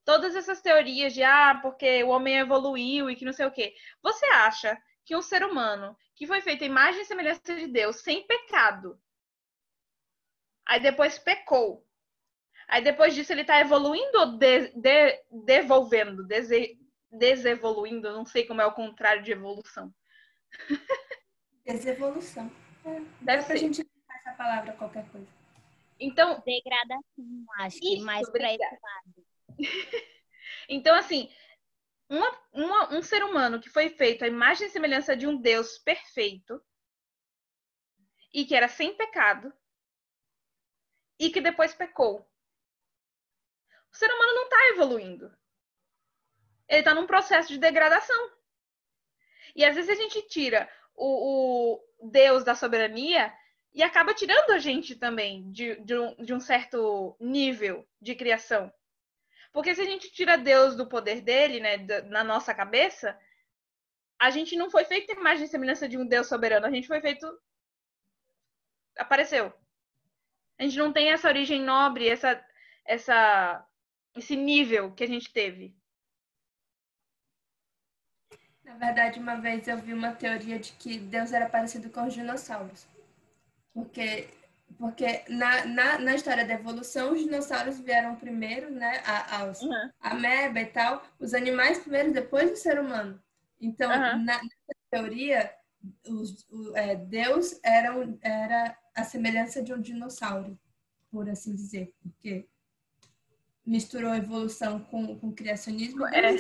Todas essas teorias de ah, porque o homem evoluiu e que não sei o quê. Você acha que um ser humano que foi feito imagem e semelhança de Deus, sem pecado, aí depois pecou, aí depois disso ele está evoluindo ou de, de, devolvendo, dese, desevoluindo, não sei como é o contrário de evolução. Desevolução. É, Deve ser. gente essa palavra qualquer coisa. Então. Degradação, acho que mais para esse lado. então, assim, uma, uma, um ser humano que foi feito à imagem e semelhança de um Deus perfeito e que era sem pecado e que depois pecou. O ser humano não está evoluindo. Ele está num processo de degradação. E às vezes a gente tira o, o Deus da soberania e acaba tirando a gente também de, de, um, de um certo nível de criação. Porque se a gente tira Deus do poder dele, né, na nossa cabeça, a gente não foi feito imagem e semelhança de um Deus soberano, a gente foi feito. apareceu. A gente não tem essa origem nobre, essa, essa, esse nível que a gente teve. Na verdade, uma vez eu vi uma teoria de que Deus era parecido com os dinossauros. Porque, porque na, na, na história da evolução, os dinossauros vieram primeiro, né? A, aos, uhum. Ameba e tal. Os animais primeiro, depois o ser humano. Então, uhum. na, teoria, os, o, é, Deus era, era a semelhança de um dinossauro, por assim dizer. Porque misturou a evolução com, com o criacionismo. É.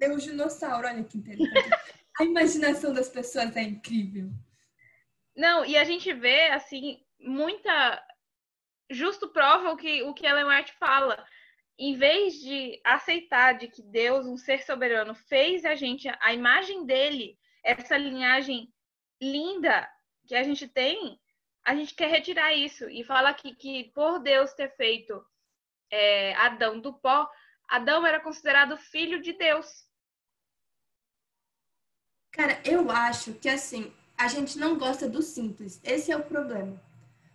Deus dinossauro, olha que interessante. a imaginação das pessoas é incrível. Não, e a gente vê, assim, muita. Justo prova o que, o que Ellen White fala. Em vez de aceitar de que Deus, um ser soberano, fez a gente, a imagem dele, essa linhagem linda que a gente tem, a gente quer retirar isso e fala que, que por Deus ter feito é, Adão do pó, Adão era considerado filho de Deus. Cara, eu acho que assim, a gente não gosta do simples. Esse é o problema.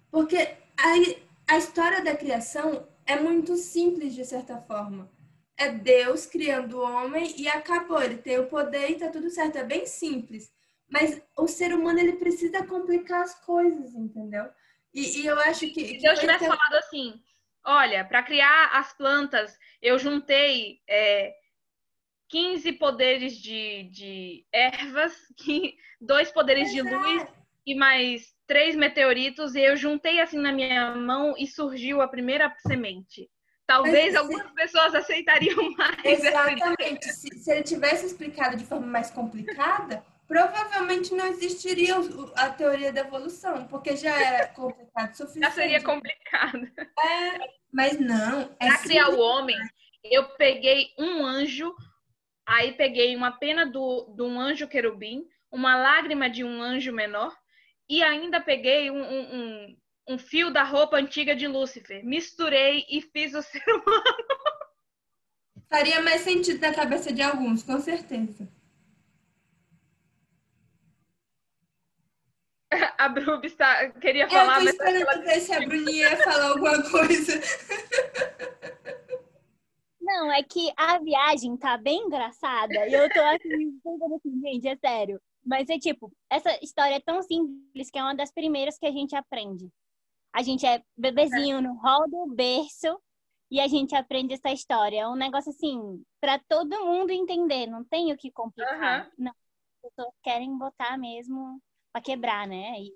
Porque a, a história da criação é muito simples, de certa forma. É Deus criando o homem e acabou. Ele tem o poder e tá tudo certo. É bem simples. Mas o ser humano, ele precisa complicar as coisas, entendeu? E, e eu acho que... Se Deus tivesse ter... falado assim, olha, para criar as plantas, eu juntei... É 15 poderes de, de ervas, dois poderes Exato. de luz e mais três meteoritos. E eu juntei assim na minha mão e surgiu a primeira semente. Talvez Mas, algumas se... pessoas aceitariam mais. Exatamente. Se, se ele tivesse explicado de forma mais complicada, provavelmente não existiria a teoria da evolução, porque já era complicado o suficiente. Já seria complicado. É, mas não. É Para criar o homem, eu peguei um anjo, aí peguei uma pena do, de um anjo querubim, uma lágrima de um anjo menor, e ainda peguei um, um, um, um fio da roupa antiga de Lúcifer. Misturei e fiz o ser humano. Faria mais sentido na cabeça de alguns, com certeza. A Brub está... queria falar, eu tô esperando ela... ver se a Bruninha ia falar alguma coisa. Não, é que a viagem tá bem engraçada e eu tô assim, assim, gente, é sério. Mas é tipo, essa história é tão simples que é uma das primeiras que a gente aprende. A gente é bebezinho no hall do berço e a gente aprende essa história. É um negócio assim, para todo mundo entender, não tem o que complicar. Uhum. Não, as pessoas querem botar mesmo para quebrar, né? E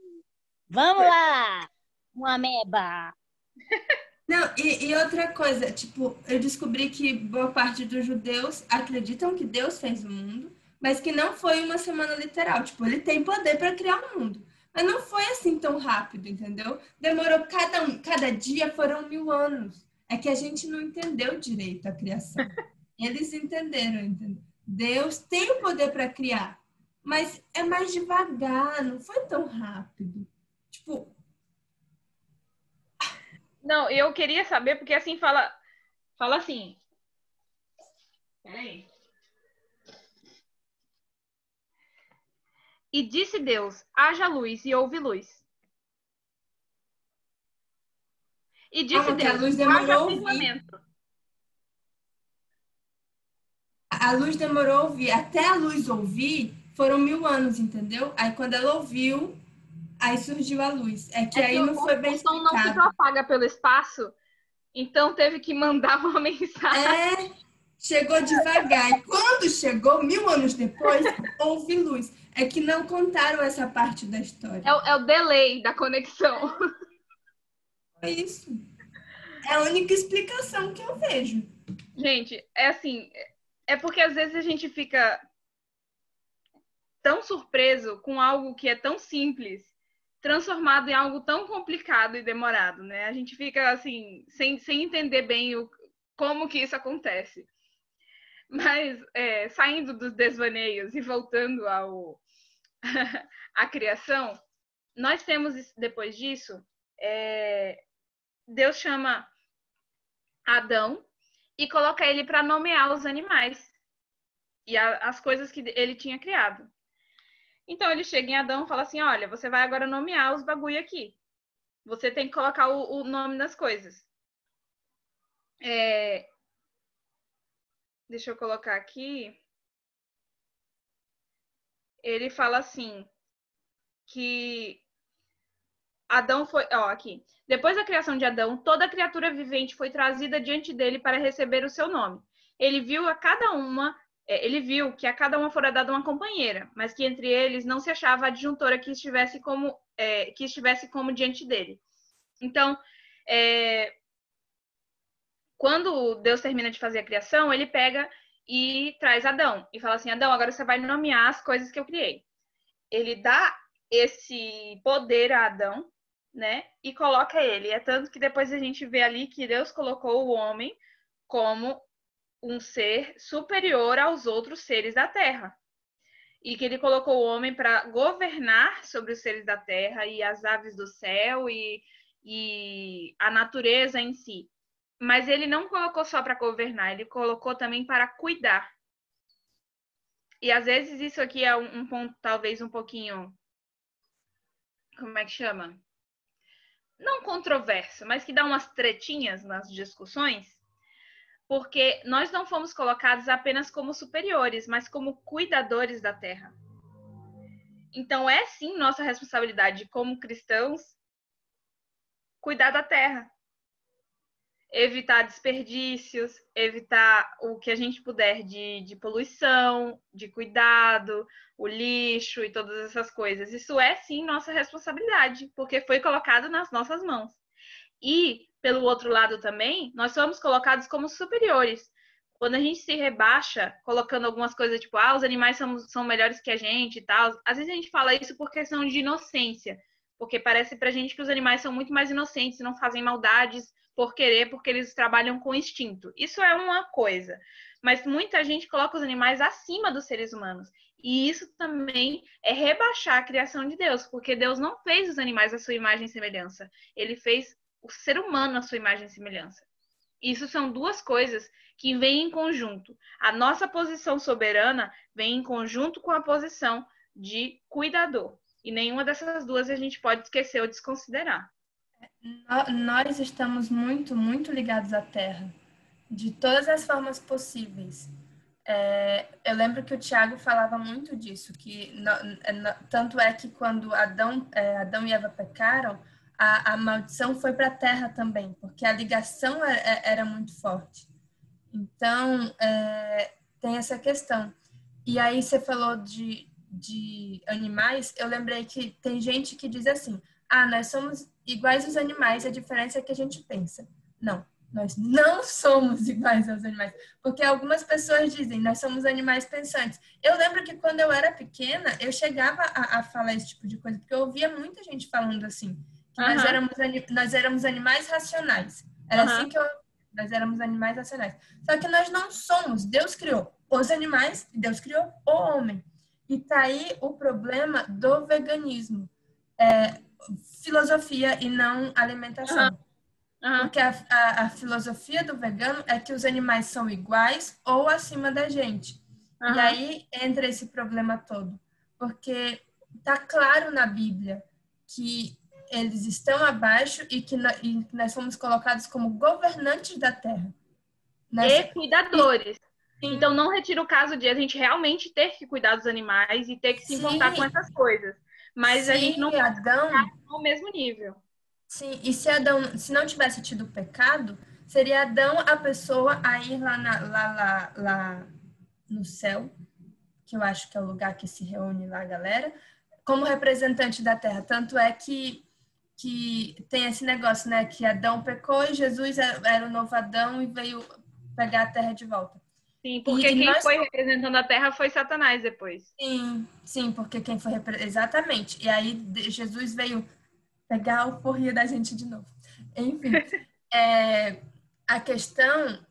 vamos lá! Uma ameba! Não, e, e, outra coisa, tipo, eu descobri que boa parte dos judeus acreditam que Deus fez o mundo, mas que não foi uma semana literal. Tipo, ele tem poder para criar o um mundo. Mas não foi assim tão rápido, entendeu? Demorou cada, um, cada dia foram mil anos. É que a gente não entendeu direito a criação. Eles entenderam, entendeu? Deus tem o poder para criar, mas é mais devagar, não foi tão rápido. Tipo. Não, eu queria saber, porque assim fala. Fala assim. Peraí. E disse Deus: haja luz, e houve luz. E disse ah, Deus: a luz demorou firmamento. A luz demorou a ouvir. Até a luz ouvir, foram mil anos, entendeu? Aí quando ela ouviu, aí surgiu a luz. É que é aí que não foi bem explicado. não se propaga pelo espaço, então teve que mandar uma mensagem. É, chegou devagar. E quando chegou, mil anos depois, houve luz. É que não contaram essa parte da história. É o, é o delay da conexão. É isso. É a única explicação que eu vejo. Gente, é assim, é porque às vezes a gente fica tão surpreso com algo que é tão simples, transformado em algo tão complicado e demorado, né? A gente fica assim, sem, sem entender bem o, como que isso acontece. Mas é, saindo dos desvaneios e voltando ao, a criação, nós temos, depois disso, é, Deus chama Adão e coloca ele para nomear os animais e a, as coisas que ele tinha criado. Então ele chega em Adão e fala assim: Olha, você vai agora nomear os bagulho aqui. Você tem que colocar o, o nome das coisas. É... Deixa eu colocar aqui ele fala assim que Adão foi, ó, aqui. Depois da criação de Adão, toda criatura vivente foi trazida diante dele para receber o seu nome. Ele viu a cada uma, ele viu que a cada uma fora dada uma companheira, mas que entre eles não se achava adjuntora que estivesse como é, que estivesse como diante dele. Então, é, quando Deus termina de fazer a criação, ele pega e traz Adão e fala assim: Adão, agora você vai nomear as coisas que eu criei. Ele dá esse poder a Adão, né? E coloca ele. É tanto que depois a gente vê ali que Deus colocou o homem como um ser superior aos outros seres da terra. E que ele colocou o homem para governar sobre os seres da terra e as aves do céu e, e a natureza em si. Mas ele não colocou só para governar, ele colocou também para cuidar. E às vezes isso aqui é um, um ponto, talvez um pouquinho. Como é que chama? Não controverso, mas que dá umas tretinhas nas discussões, porque nós não fomos colocados apenas como superiores, mas como cuidadores da terra. Então é sim nossa responsabilidade como cristãos cuidar da terra evitar desperdícios, evitar o que a gente puder de, de poluição, de cuidado, o lixo e todas essas coisas. Isso é sim nossa responsabilidade, porque foi colocado nas nossas mãos. E, pelo outro lado também, nós somos colocados como superiores. Quando a gente se rebaixa, colocando algumas coisas tipo, ah, os animais são, são melhores que a gente e tal, às vezes a gente fala isso por questão de inocência. Porque parece pra gente que os animais são muito mais inocentes, não fazem maldades por querer, porque eles trabalham com instinto. Isso é uma coisa. Mas muita gente coloca os animais acima dos seres humanos. E isso também é rebaixar a criação de Deus, porque Deus não fez os animais à sua imagem e semelhança. Ele fez o ser humano à sua imagem e semelhança. Isso são duas coisas que vêm em conjunto. A nossa posição soberana vem em conjunto com a posição de cuidador. E nenhuma dessas duas a gente pode esquecer ou desconsiderar. Nós estamos muito, muito ligados à terra, de todas as formas possíveis. É, eu lembro que o Tiago falava muito disso, que no, no, tanto é que quando Adão, é, Adão e Eva pecaram, a, a maldição foi para a terra também, porque a ligação era, é, era muito forte. Então, é, tem essa questão. E aí você falou de, de animais, eu lembrei que tem gente que diz assim, ah, nós somos iguais aos animais, a diferença é que a gente pensa. Não, nós não somos iguais aos animais. Porque algumas pessoas dizem, nós somos animais pensantes. Eu lembro que quando eu era pequena, eu chegava a, a falar esse tipo de coisa, porque eu ouvia muita gente falando assim, uhum. nós, éramos, nós éramos animais racionais. Era uhum. assim que eu. Nós éramos animais racionais. Só que nós não somos. Deus criou os animais e Deus criou o homem. E tá aí o problema do veganismo. É, filosofia e não alimentação. Uhum. Uhum. Porque a, a, a, filosofia do vegano é que os animais são iguais ou acima da gente. Uhum. E aí entra esse problema todo. Porque tá claro na Bíblia que eles estão abaixo e que, e nós somos colocados como governantes da terra. Nessa... E cuidadores. Sim. Então não retira o caso de a gente realmente ter que cuidar dos animais e ter que se importar com essas coisas. Mas Sim, a gente não Adão... no mesmo nível. Sim, e se Adão, se não tivesse tido pecado, seria Adão a pessoa a ir lá, na, lá, lá, lá no céu, que eu acho que é o lugar que se reúne lá a galera, como representante da terra. Tanto é que, que tem esse negócio, né? Que Adão pecou e Jesus era o novo Adão e veio pegar a terra de volta. Sim, porque e, quem nós... foi representando a terra foi Satanás depois. Sim, sim, porque quem foi exatamente. E aí Jesus veio pegar a alforria da gente de novo. Enfim, é, a questão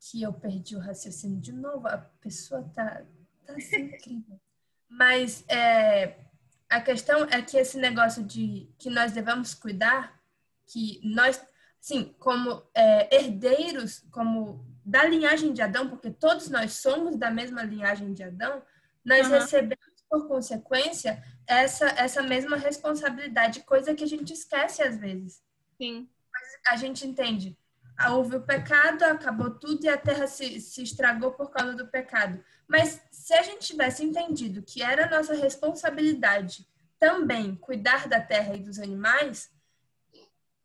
que eu perdi o raciocínio de novo, a pessoa tá, tá assim incrível. Mas é, a questão é que esse negócio de que nós devemos cuidar, que nós, sim, como é, herdeiros, como da linhagem de Adão, porque todos nós somos da mesma linhagem de Adão, nós uhum. recebemos por consequência, essa, essa mesma responsabilidade, coisa que a gente esquece às vezes. Sim. Mas a gente entende. Ah, houve o pecado, acabou tudo e a terra se, se estragou por causa do pecado. Mas se a gente tivesse entendido que era nossa responsabilidade também cuidar da terra e dos animais,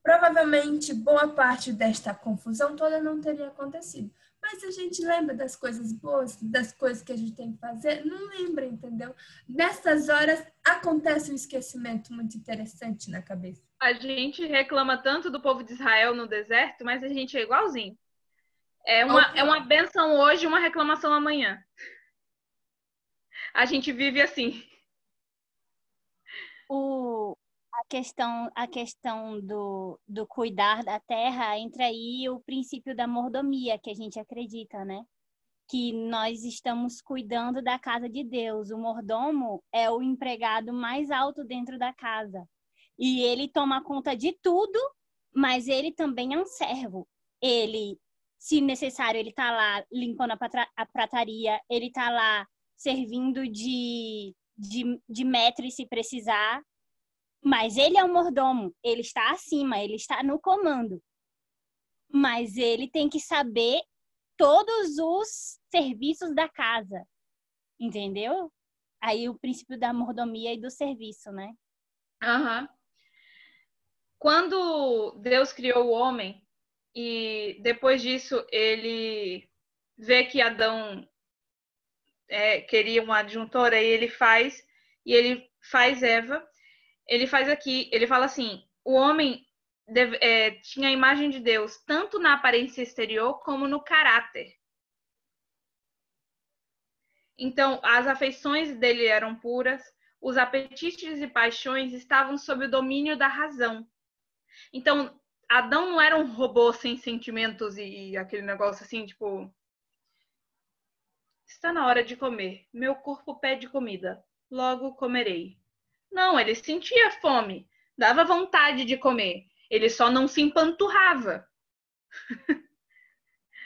provavelmente boa parte desta confusão toda não teria acontecido. Mas a gente lembra das coisas boas, das coisas que a gente tem que fazer? Não lembra, entendeu? Nessas horas acontece um esquecimento muito interessante na cabeça. A gente reclama tanto do povo de Israel no deserto, mas a gente é igualzinho. É uma, é uma benção hoje, uma reclamação amanhã. A gente vive assim. O, a questão, a questão do, do cuidar da terra entra aí o princípio da mordomia, que a gente acredita, né? Que nós estamos cuidando da casa de Deus. O mordomo é o empregado mais alto dentro da casa. E ele toma conta de tudo, mas ele também é um servo. Ele, se necessário, ele tá lá limpando a prataria, ele tá lá servindo de, de, de metre se precisar, mas ele é o mordomo, ele está acima, ele está no comando. Mas ele tem que saber todos os serviços da casa. Entendeu? Aí o princípio da mordomia e do serviço, né? Aham. Quando Deus criou o homem e depois disso ele vê que Adão é, queria uma adjuntora e ele faz e ele faz Eva ele faz aqui, ele fala assim: o homem deve, é, tinha a imagem de Deus tanto na aparência exterior como no caráter. Então, as afeições dele eram puras, os apetites e paixões estavam sob o domínio da razão. Então, Adão não era um robô sem sentimentos e, e aquele negócio assim, tipo. Está na hora de comer. Meu corpo pede comida. Logo comerei. Não, ele sentia fome. Dava vontade de comer. Ele só não se empanturrava.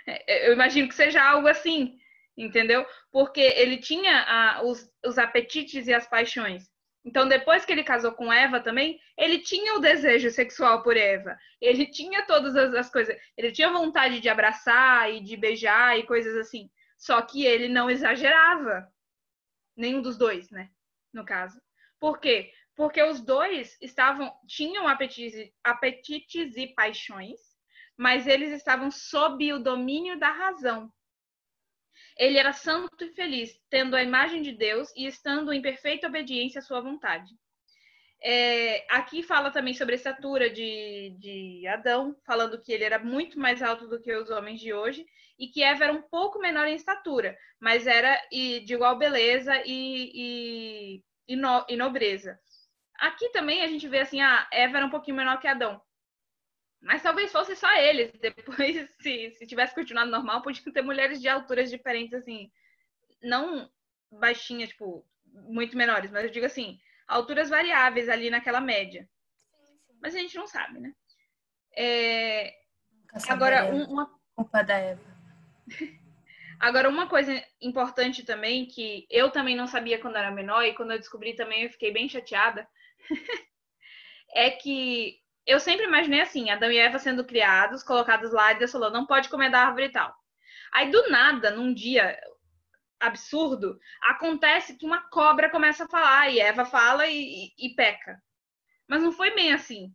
É, eu imagino que seja algo assim, entendeu? Porque ele tinha ah, os, os apetites e as paixões. Então, depois que ele casou com Eva também, ele tinha o desejo sexual por Eva. Ele tinha todas as, as, coisas. Ele tinha vontade de abraçar e de beijar e coisas assim. Só que ele não exagerava. Nenhum dos dois, né? No caso. Por quê? Porque os dois estavam tinham apetites, apetites e paixões, mas eles estavam sob o domínio da razão. Ele era santo e feliz, tendo a imagem de Deus e estando em perfeita obediência à sua vontade. É, aqui fala também sobre a estatura de, de Adão, falando que ele era muito mais alto do que os homens de hoje e que Eva era um pouco menor em estatura, mas era de igual beleza e, e, e, no, e nobreza. Aqui também a gente vê assim, a Eva era um pouquinho menor que Adão, mas talvez fosse só eles. Depois, se, se tivesse continuado normal, podiam ter mulheres de alturas diferentes, assim. Não baixinhas, tipo, muito menores, mas eu digo assim, alturas variáveis ali naquela média. Mas a gente não sabe, né? É... Agora, um, uma. Culpa da Eva. Agora, uma coisa importante também, que eu também não sabia quando era menor, e quando eu descobri também eu fiquei bem chateada, é que eu sempre imaginei assim, Adão e Eva sendo criados, colocados lá, e Deus falou, não pode comer da árvore e tal. Aí, do nada, num dia absurdo, acontece que uma cobra começa a falar, e Eva fala e, e, e peca. Mas não foi bem assim.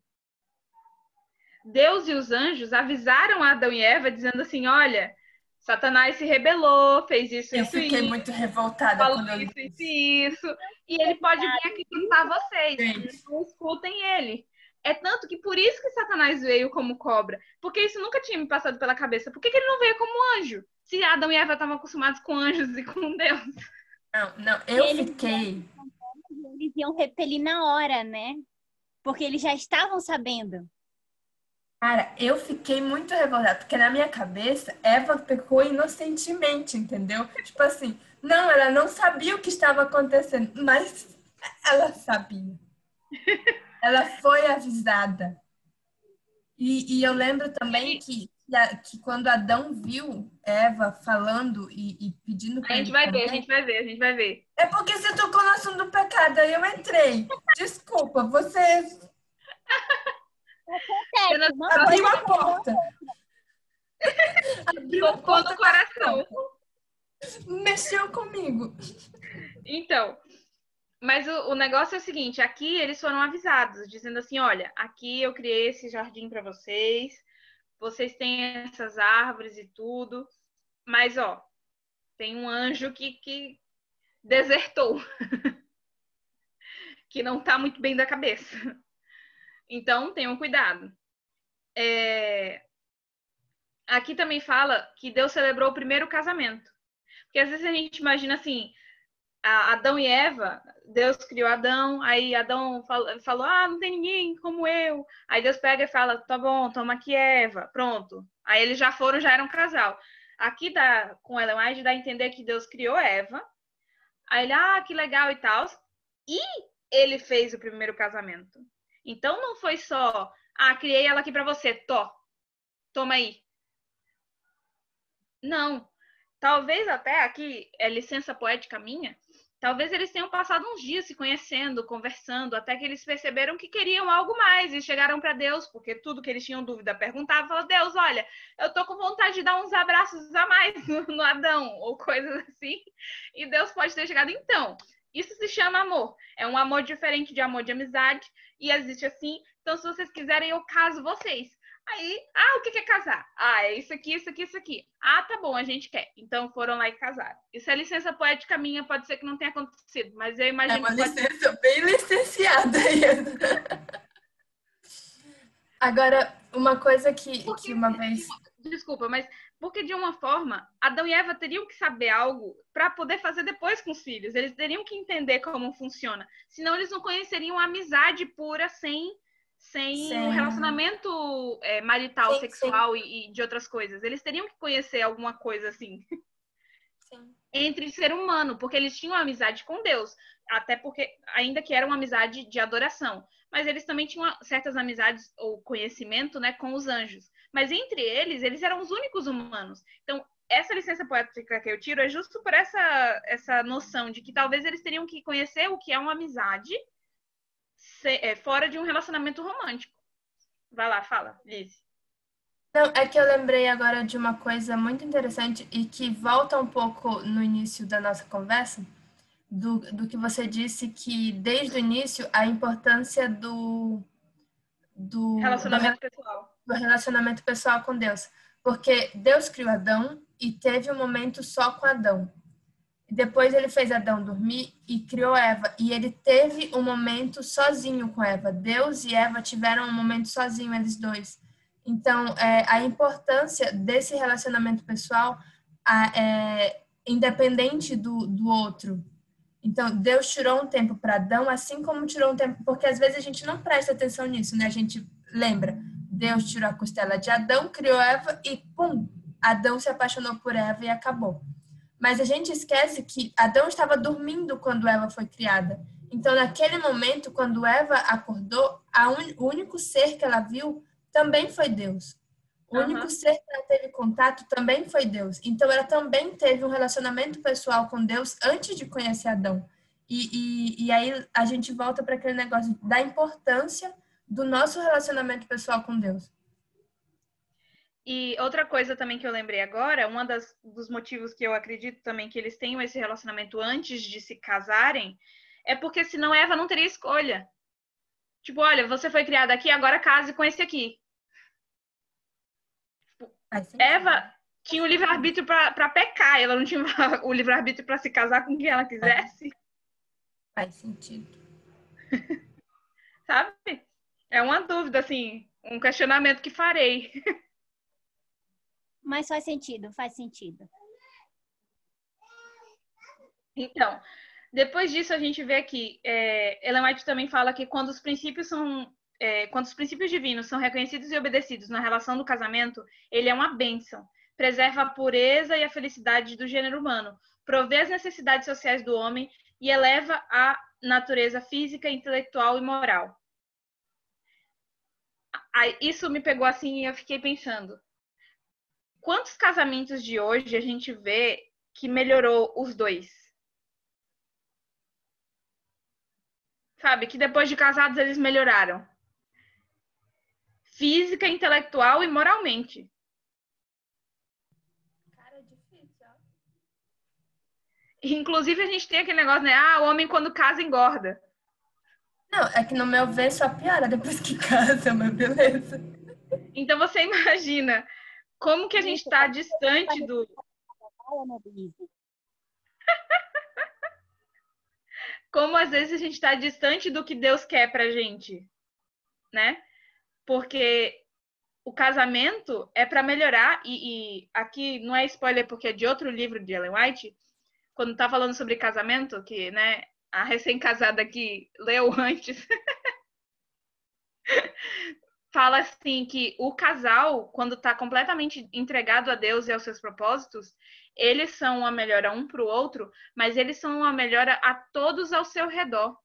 Deus e os anjos avisaram Adão e Eva, dizendo assim, olha, Satanás se rebelou, fez isso, eu isso, fiquei isso. muito revoltada falou quando eu isso, isso, isso. E ele pode vir aqui juntar vocês. Gente. Não escutem ele. É tanto que por isso que Satanás veio como cobra. Porque isso nunca tinha me passado pela cabeça. Por que, que ele não veio como anjo? Se Adão e Eva estavam acostumados com anjos e com Deus. Não, não, eu Eles fiquei. Eles iam repelir na hora, né? Porque eles já estavam sabendo. Cara, eu fiquei muito revoltada, porque na minha cabeça, Eva pecou inocentemente, entendeu? Tipo assim, não, ela não sabia o que estava acontecendo, mas ela sabia. Ela foi avisada. E, e eu lembro também que, que, a- que quando Adão viu Eva falando e, e pedindo A para gente ele vai ver, a comer, gente vai ver, a gente vai ver. é porque você tocou no assunto do pecado, aí eu entrei. Desculpa, você abriu a porta. Abriu a porta no coração. mexeu comigo. Então, mas o, o negócio é o seguinte, aqui eles foram avisados, dizendo assim, olha, aqui eu criei esse jardim para vocês, vocês têm essas árvores e tudo, mas ó, tem um anjo que, que desertou, que não tá muito bem da cabeça. Então, tenham cuidado. É, Aqui também fala que Deus celebrou o primeiro casamento. Porque às vezes a gente imagina assim, Adão e Eva, Deus criou Adão, aí Adão fal- falou, ah, não tem ninguém como eu. Aí Deus pega e fala, tá bom, toma aqui Eva, pronto. Aí eles já foram, já eram um casal. Aqui dá, com Ellen White, dá a entender que Deus criou Eva, aí ele, ah, que legal e tal, e ele fez o primeiro casamento. Então não foi só, ah, criei ela aqui pra você, to, toma aí. Não, talvez até aqui, é licença poética minha, talvez eles tenham passado uns dias se conhecendo, conversando, até que eles perceberam que queriam algo mais e chegaram para Deus, porque tudo que eles tinham dúvida perguntavam, falaram, Deus, olha, eu tô com vontade de dar uns abraços a mais no, no Adão, ou coisas assim, e Deus pode ter chegado, então, isso se chama amor, é um amor diferente de amor de amizade, e existe assim, então se vocês quiserem, eu caso vocês. Aí, ah, o que é casar? Ah, é isso aqui, isso aqui, isso aqui. Ah, tá bom, a gente quer. Então foram lá e casaram. Isso é licença poética minha, pode ser que não tenha acontecido, mas eu É imagino uma que pode licença bem licenciada aí. Agora, uma coisa que, que uma vez. Desculpa, mas porque de uma forma, Adão e Eva teriam que saber algo para poder fazer depois com os filhos. Eles teriam que entender como funciona. Senão eles não conheceriam a amizade pura sem sem um relacionamento é, marital, sim, sexual sim. E, e, de outras coisas. Eles teriam que conhecer alguma coisa assim. Sim. Entre ser humano, porque eles tinham amizade com Deus. Até porque, ainda que era uma amizade de adoração. Mas eles também tinham certas amizades ou conhecimento né, com os anjos. Mas entre eles, eles eram os únicos humanos. Então, essa licença poética que eu tiro é justo por essa, essa noção de que talvez eles teriam que conhecer o que é uma amizade é, fora de um relacionamento romântico. Vai lá, fala, Liz. Não, é que eu lembrei agora de uma coisa muito interessante e que volta um pouco no início da nossa conversa, do, do que você disse que desde o início a importância do, do relacionamento do, pessoal. Do relacionamento pessoal com Deus. Porque Deus criou Adão e teve um momento só com Adão. Depois ele fez Adão dormir e criou Eva. E ele teve um momento sozinho com Eva. Deus e Eva tiveram um momento sozinho, eles dois. Então, é, a importância desse relacionamento pessoal a, é independente do, do outro. Então, Deus tirou um tempo para Adão, assim como tirou um tempo, porque às vezes a gente não presta atenção nisso, né? A gente lembra, Deus tirou a costela de Adão, criou Eva e pum, Adão se apaixonou por Eva e acabou. Mas a gente esquece que Adão estava dormindo quando Eva foi criada. Então, naquele momento, quando Eva acordou, un... o único ser que ela viu também foi Deus. O uhum. único ser que ela teve contato também foi Deus. Então, ela também teve um relacionamento pessoal com Deus antes de conhecer Adão. E, e, e aí a gente volta para aquele negócio da importância do nosso relacionamento pessoal com Deus. E outra coisa também que eu lembrei agora, um dos motivos que eu acredito também que eles tenham esse relacionamento antes de se casarem, é porque senão Eva não teria escolha. Tipo, olha, você foi criada aqui, agora case com esse aqui. Eva tinha o livre-arbítrio para pecar, ela não tinha o livre-arbítrio para se casar com quem ela quisesse. Faz sentido. Sabe? É uma dúvida, assim, um questionamento que farei. Mas faz sentido, faz sentido. Então, depois disso a gente vê que é, Ellen também fala que quando os princípios são é, quando os princípios divinos são reconhecidos e obedecidos na relação do casamento, ele é uma bênção. Preserva a pureza e a felicidade do gênero humano, provê as necessidades sociais do homem e eleva a natureza física, intelectual e moral. Isso me pegou assim e eu fiquei pensando quantos casamentos de hoje a gente vê que melhorou os dois? Sabe, que depois de casados eles melhoraram. Física, intelectual e moralmente. Cara, é difícil, ó. Inclusive, a gente tem aquele negócio, né? Ah, o homem quando casa engorda. Não, é que no meu ver só piora depois que casa, mas beleza. Então você imagina como que a gente está distante do. Como às vezes a gente está distante do que Deus quer pra gente, né? Porque o casamento é para melhorar, e, e, aqui não é spoiler porque é de outro livro de Ellen White, quando tá falando sobre casamento, que né, a recém-casada aqui leu antes. Fala assim que o casal, quando está completamente entregado a Deus e aos seus propósitos, eles são uma melhora um para o outro, mas eles são uma melhora a todos ao seu redor.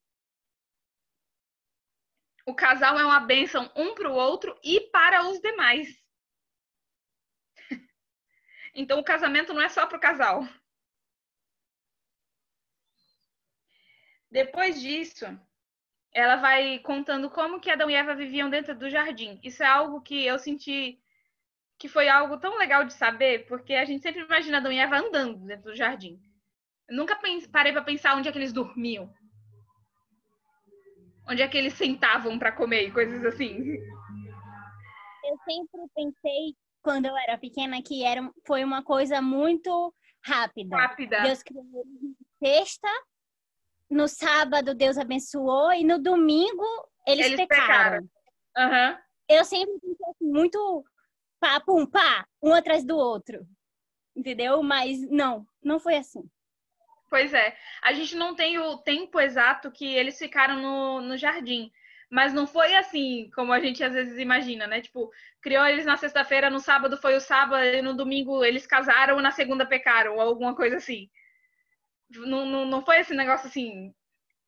O casal é uma bênção um para o outro e para os demais. Então o casamento não é só para o casal. Depois disso, ela vai contando como que Adão e Eva viviam dentro do jardim. Isso é algo que eu senti que foi algo tão legal de saber, porque a gente sempre imagina Adão e Eva andando dentro do jardim. Eu nunca parei para pensar onde é que eles dormiam. Onde é que eles sentavam para comer e coisas assim. Eu sempre pensei, quando eu era pequena, que era, foi uma coisa muito rápida. Rápida. Deus criou sexta, no sábado Deus abençoou e no domingo eles, eles pecaram. pecaram. Uhum. eu sempre muito pá, pum, pá, um atrás do outro. Entendeu? Mas não, não foi assim. Pois é. A gente não tem o tempo exato que eles ficaram no, no jardim. Mas não foi assim como a gente às vezes imagina, né? Tipo, criou eles na sexta-feira, no sábado foi o sábado, e no domingo eles casaram, na segunda pecaram, ou alguma coisa assim. Não, não, não foi esse negócio assim,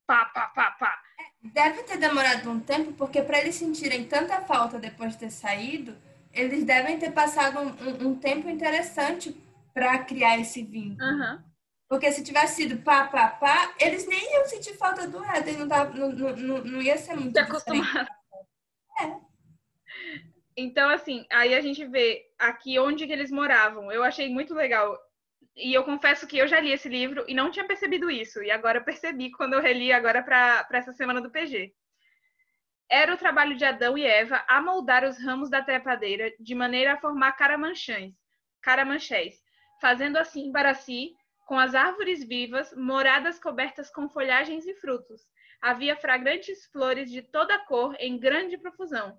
pá, pá, pá, pá. Deve ter demorado um tempo, porque para eles sentirem tanta falta depois de ter saído, eles devem ter passado um, um, um tempo interessante para criar esse vínculo. Uhum. Porque se tivesse sido pá, pá, pá, eles nem iam sentir falta do Éden, não, tava, não, não, não ia ser muito acostumado. É. Então, assim, aí a gente vê aqui onde que eles moravam. Eu achei muito legal. E eu confesso que eu já li esse livro e não tinha percebido isso. E agora percebi quando eu reli agora para essa semana do PG. Era o trabalho de Adão e Eva amoldar os ramos da trepadeira de maneira a formar caramanchães, caramanchés, fazendo assim para si com as árvores vivas, moradas cobertas com folhagens e frutos. Havia fragrantes flores de toda cor em grande profusão.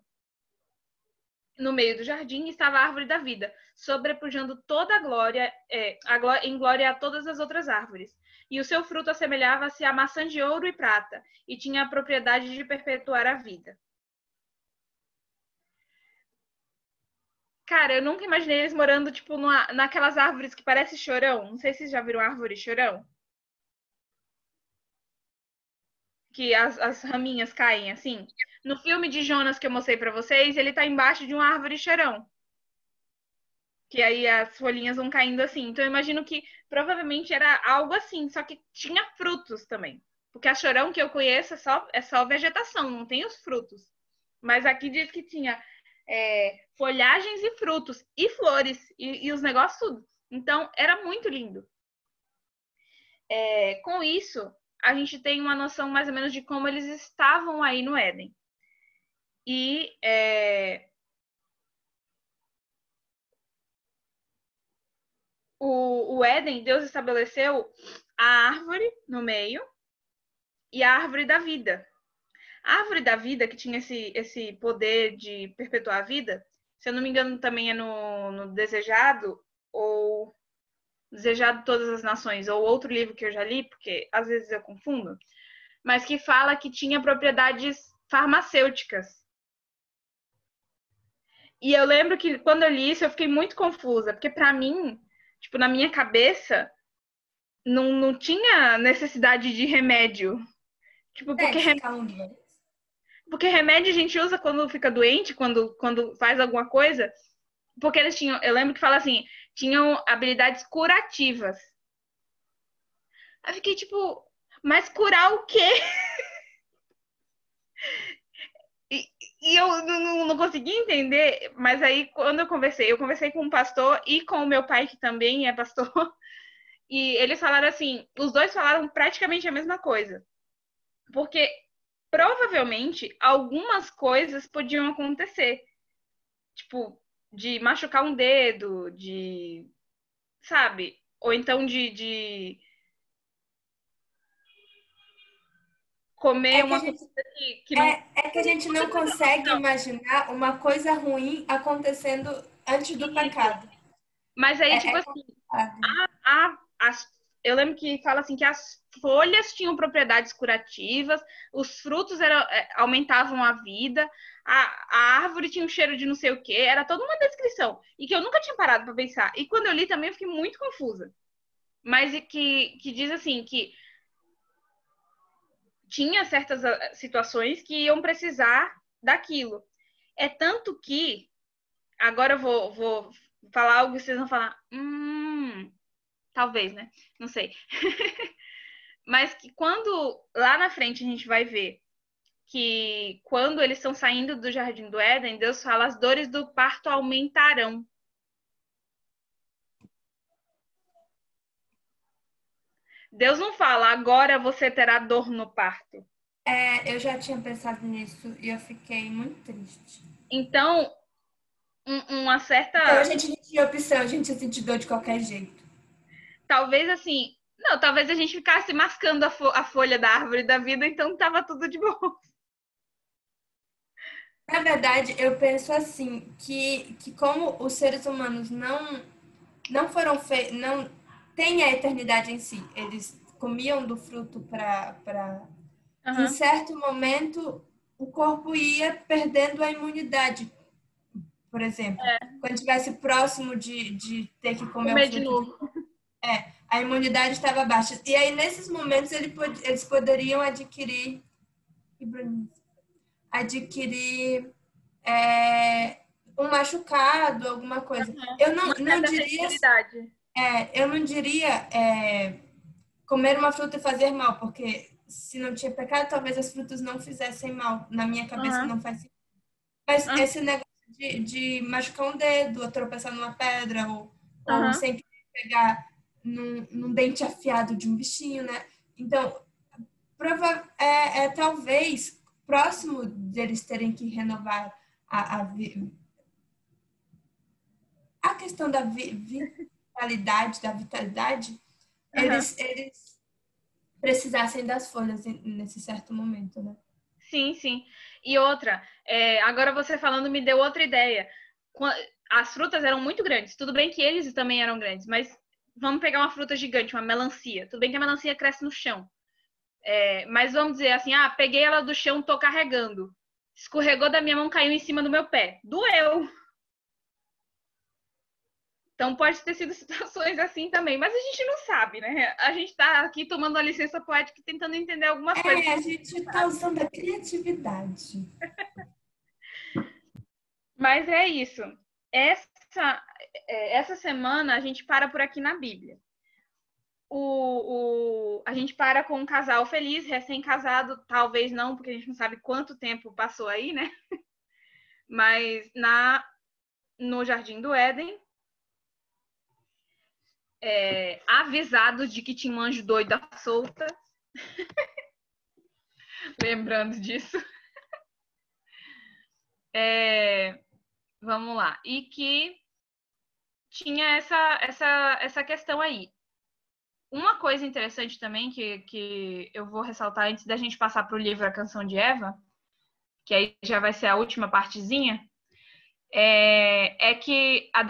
No meio do jardim estava a árvore da vida, sobrepujando toda a glória, é, a glória, em glória a todas as outras árvores. E o seu fruto assemelhava-se a maçã de ouro e prata, e tinha a propriedade de perpetuar a vida. Cara, eu nunca imaginei eles morando, tipo, numa, naquelas árvores que parece chorão. Não sei se vocês já viram árvore chorão. Que as, as raminhas caem assim. No filme de Jonas que eu mostrei para vocês, ele tá embaixo de uma árvore chorão. Que aí as folhinhas vão caindo assim. Então eu imagino que provavelmente era algo assim, só que tinha frutos também. Porque a chorão que eu conheço é só, é só vegetação, não tem os frutos. Mas aqui diz que tinha é, folhagens e frutos, e flores, e, e, os negócios tudo. Então, era muito lindo. É, com isso, a gente tem uma noção mais ou menos de como eles estavam aí no Éden. E é, o, o Éden, Deus estabeleceu a árvore no meio e a árvore da vida. A árvore da vida, que tinha esse, esse poder de perpetuar a vida, se eu não me engano, também é no, no Desejado, ou Desejado Todas as Nações, ou outro livro que eu já li, porque às vezes eu confundo, mas que fala que tinha propriedades farmacêuticas. E eu lembro que quando eu li isso, eu fiquei muito confusa, porque para mim, tipo, na minha cabeça, não, não tinha necessidade de remédio. Tipo, é, porque é, remédio... Porque remédio a gente usa quando fica doente, quando, quando faz alguma coisa. Porque eles tinham, eu lembro que fala assim, tinham habilidades curativas. Aí fiquei tipo, mas curar o quê? e, eu não, não consegui entender, mas aí quando eu conversei, eu conversei com um pastor e com o meu pai, que também é pastor, e eles falaram assim, os dois falaram praticamente a mesma coisa. Porque provavelmente algumas coisas podiam acontecer. Tipo, de machucar um dedo, de. Sabe? Ou então de. de comer é uma gente, coisa que, que não... é, é, que a gente não consegue imaginar uma coisa ruim acontecendo antes do pecado. Mas aí, é, tipo é assim, a, as eu lembro que fala assim que as folhas tinham propriedades curativas, os frutos eram, é, aumentavam a vida, a, a, árvore tinha um cheiro de não sei o que, era toda uma descrição. E que eu nunca tinha parado para pensar. E quando eu li também eu fiquei muito confusa. Mas que, que diz assim que tinha certas ah, situações que iam precisar daquilo. É tanto que agora eu vou, vou falar algo que vocês vão falar. Hum, Talvez, né? Não sei. Mas que quando lá na frente a gente vai ver que quando eles estão saindo do jardim do Éden, Deus fala as dores do parto aumentarão. Deus não fala agora você terá dor no parto. É, eu já tinha pensado nisso e eu fiquei muito triste. Então, um, uma certa. Então a gente não tinha opção, a gente ia sentir dor de qualquer jeito talvez assim, não, talvez a gente ficasse mascando a, fo a folha da árvore da vida, então tava tudo de boa. Na verdade, eu penso assim, que, que como os seres humanos não, não foram feitos, não têm a eternidade em si, eles comiam do fruto para. Uhum. Em certo momento, o corpo ia perdendo a imunidade. Por exemplo, é. quando estivesse próximo de, de ter que comer, comer o fruto. De novo. É, a imunidade estava baixa. E aí, nesses momentos, ele, eles poderiam adquirir adquirir é, um machucado, alguma coisa. Uhum. Eu não, não diria. É, eu não diria é, comer uma fruta e fazer mal, porque se não tinha pecado, talvez as frutas não fizessem mal. Na minha cabeça uhum. não faz sentido. Mas uhum. esse negócio de, de, machucar um dedo, ou tropeçar numa pedra, ou, ou sempre pegar num, num, dente afiado de um bichinho, né? Então, prova é, é talvez próximo deles terem que renovar a, a, a questão da vitalidade, da vitalidade, uhum. eles, eles precisassem das folhas nesse certo momento, né? Sim, sim. E outra, é, agora você falando me deu outra ideia. As frutas eram muito grandes. Tudo bem que eles também eram grandes, mas vamos pegar uma fruta gigante, uma melancia. Tudo bem que a melancia cresce no chão. É, mas vamos dizer assim, ah, peguei ela do chão, tô carregando. Escorregou da minha mão, caiu em cima do meu pé. Doeu. Então pode ter sido situações assim também, mas a gente não sabe, né? A gente está aqui tomando a licença poética e tentando entender alguma é, coisa. É, a gente está usando a criatividade. mas é isso. Essa, é, essa semana a gente para por aqui na Bíblia o, o, a gente para com um casal feliz, recém-casado, talvez não, porque a gente não sabe quanto tempo passou aí, né? Mas na no Jardim do Éden, é, avisados de que tinha um anjo doido à solta. Lembrando disso. É, vamos lá. E que tinha essa, essa, essa questão aí. Uma coisa interessante também que, que eu vou ressaltar antes da gente passar para o livro A Canção de Eva, que aí já vai ser a última partezinha, é, é que a,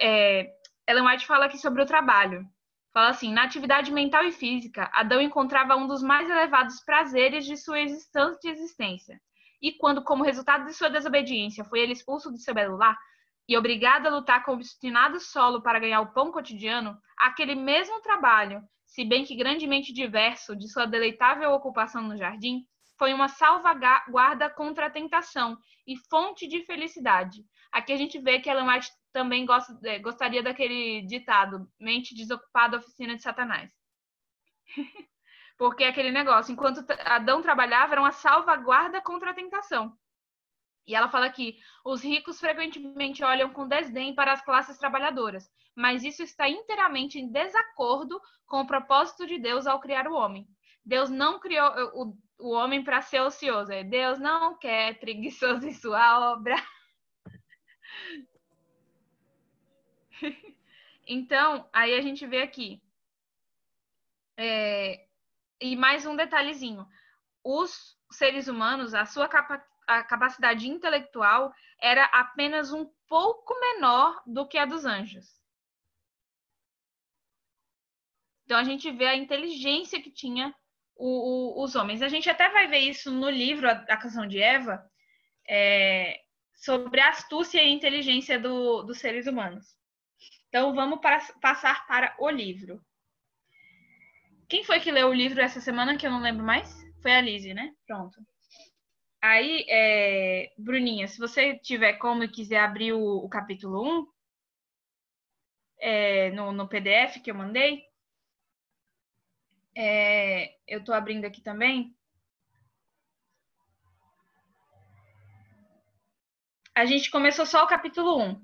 é, Ellen White fala aqui sobre o trabalho. Fala assim: na atividade mental e física, Adão encontrava um dos mais elevados prazeres de sua existência. E quando, como resultado de sua desobediência, foi ele expulso do seu belo lar, e obrigado a lutar com obstinado solo para ganhar o pão cotidiano, aquele mesmo trabalho, se bem que grandemente diverso de sua deleitável ocupação no jardim, foi uma salvaguarda contra a tentação e fonte de felicidade. Aqui a gente vê que White também é, gostaria daquele ditado: mente desocupada, oficina de Satanás. Porque aquele negócio, enquanto Adão trabalhava, era uma salvaguarda contra a tentação. E ela fala que os ricos frequentemente olham com desdém para as classes trabalhadoras, mas isso está inteiramente em desacordo com o propósito de Deus ao criar o homem. Deus não criou o, o homem para ser ocioso. É, Deus não quer preguiçoso em sua obra. então, aí a gente vê aqui. É, e mais um detalhezinho. Os seres humanos, a sua capa a capacidade intelectual era apenas um pouco menor do que a dos anjos. Então a gente vê a inteligência que tinha o, o, os homens. A gente até vai ver isso no livro A, a Canção de Eva, é, sobre a astúcia e inteligência do, dos seres humanos. Então vamos para, passar para o livro. Quem foi que leu o livro essa semana que eu não lembro mais? Foi a Lizzie, né? Pronto. Aí, é, Bruninha, se você tiver como e quiser abrir o, o capítulo 1 é, no, no, PDF que eu mandei, é, eu estou abrindo aqui também. A gente começou só o capítulo 1,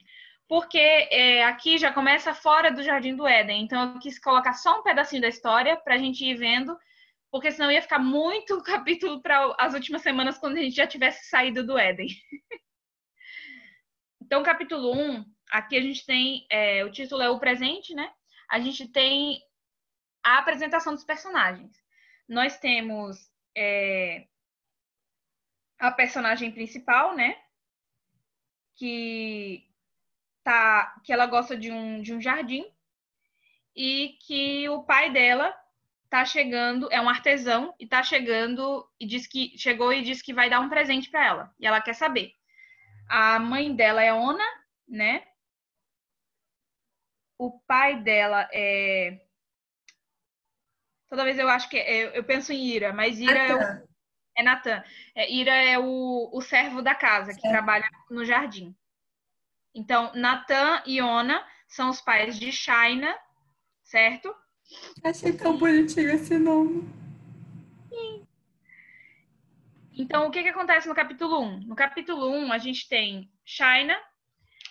porque é, aqui já começa fora do Jardim do Éden. Então, eu quis colocar só um pedacinho da história para a gente ir vendo porque senão ia ficar muito capítulo para as últimas semanas quando a gente já tivesse saído do Éden. então, capítulo 1, aqui a gente tem, é, o título é o presente, né? A gente tem a apresentação dos personagens. Nós temos é, a personagem principal, né? que tá que ela gosta de um, de um jardim e que o pai dela tá chegando, é um artesão e tá chegando e diz que chegou e disse que vai dar um presente para ela. E ela quer saber. A mãe dela é Ona, né? O pai dela é Toda vez eu acho que é, eu penso em Ira, mas Ira é, o, é Natan. É, Ira é o, o servo da casa que trabalha no jardim. Então, Natan e Ona são os pais de Shaina, certo? Achei tão bonitinho esse nome. Então, o que, que acontece no capítulo 1? No capítulo 1, a gente tem Shaina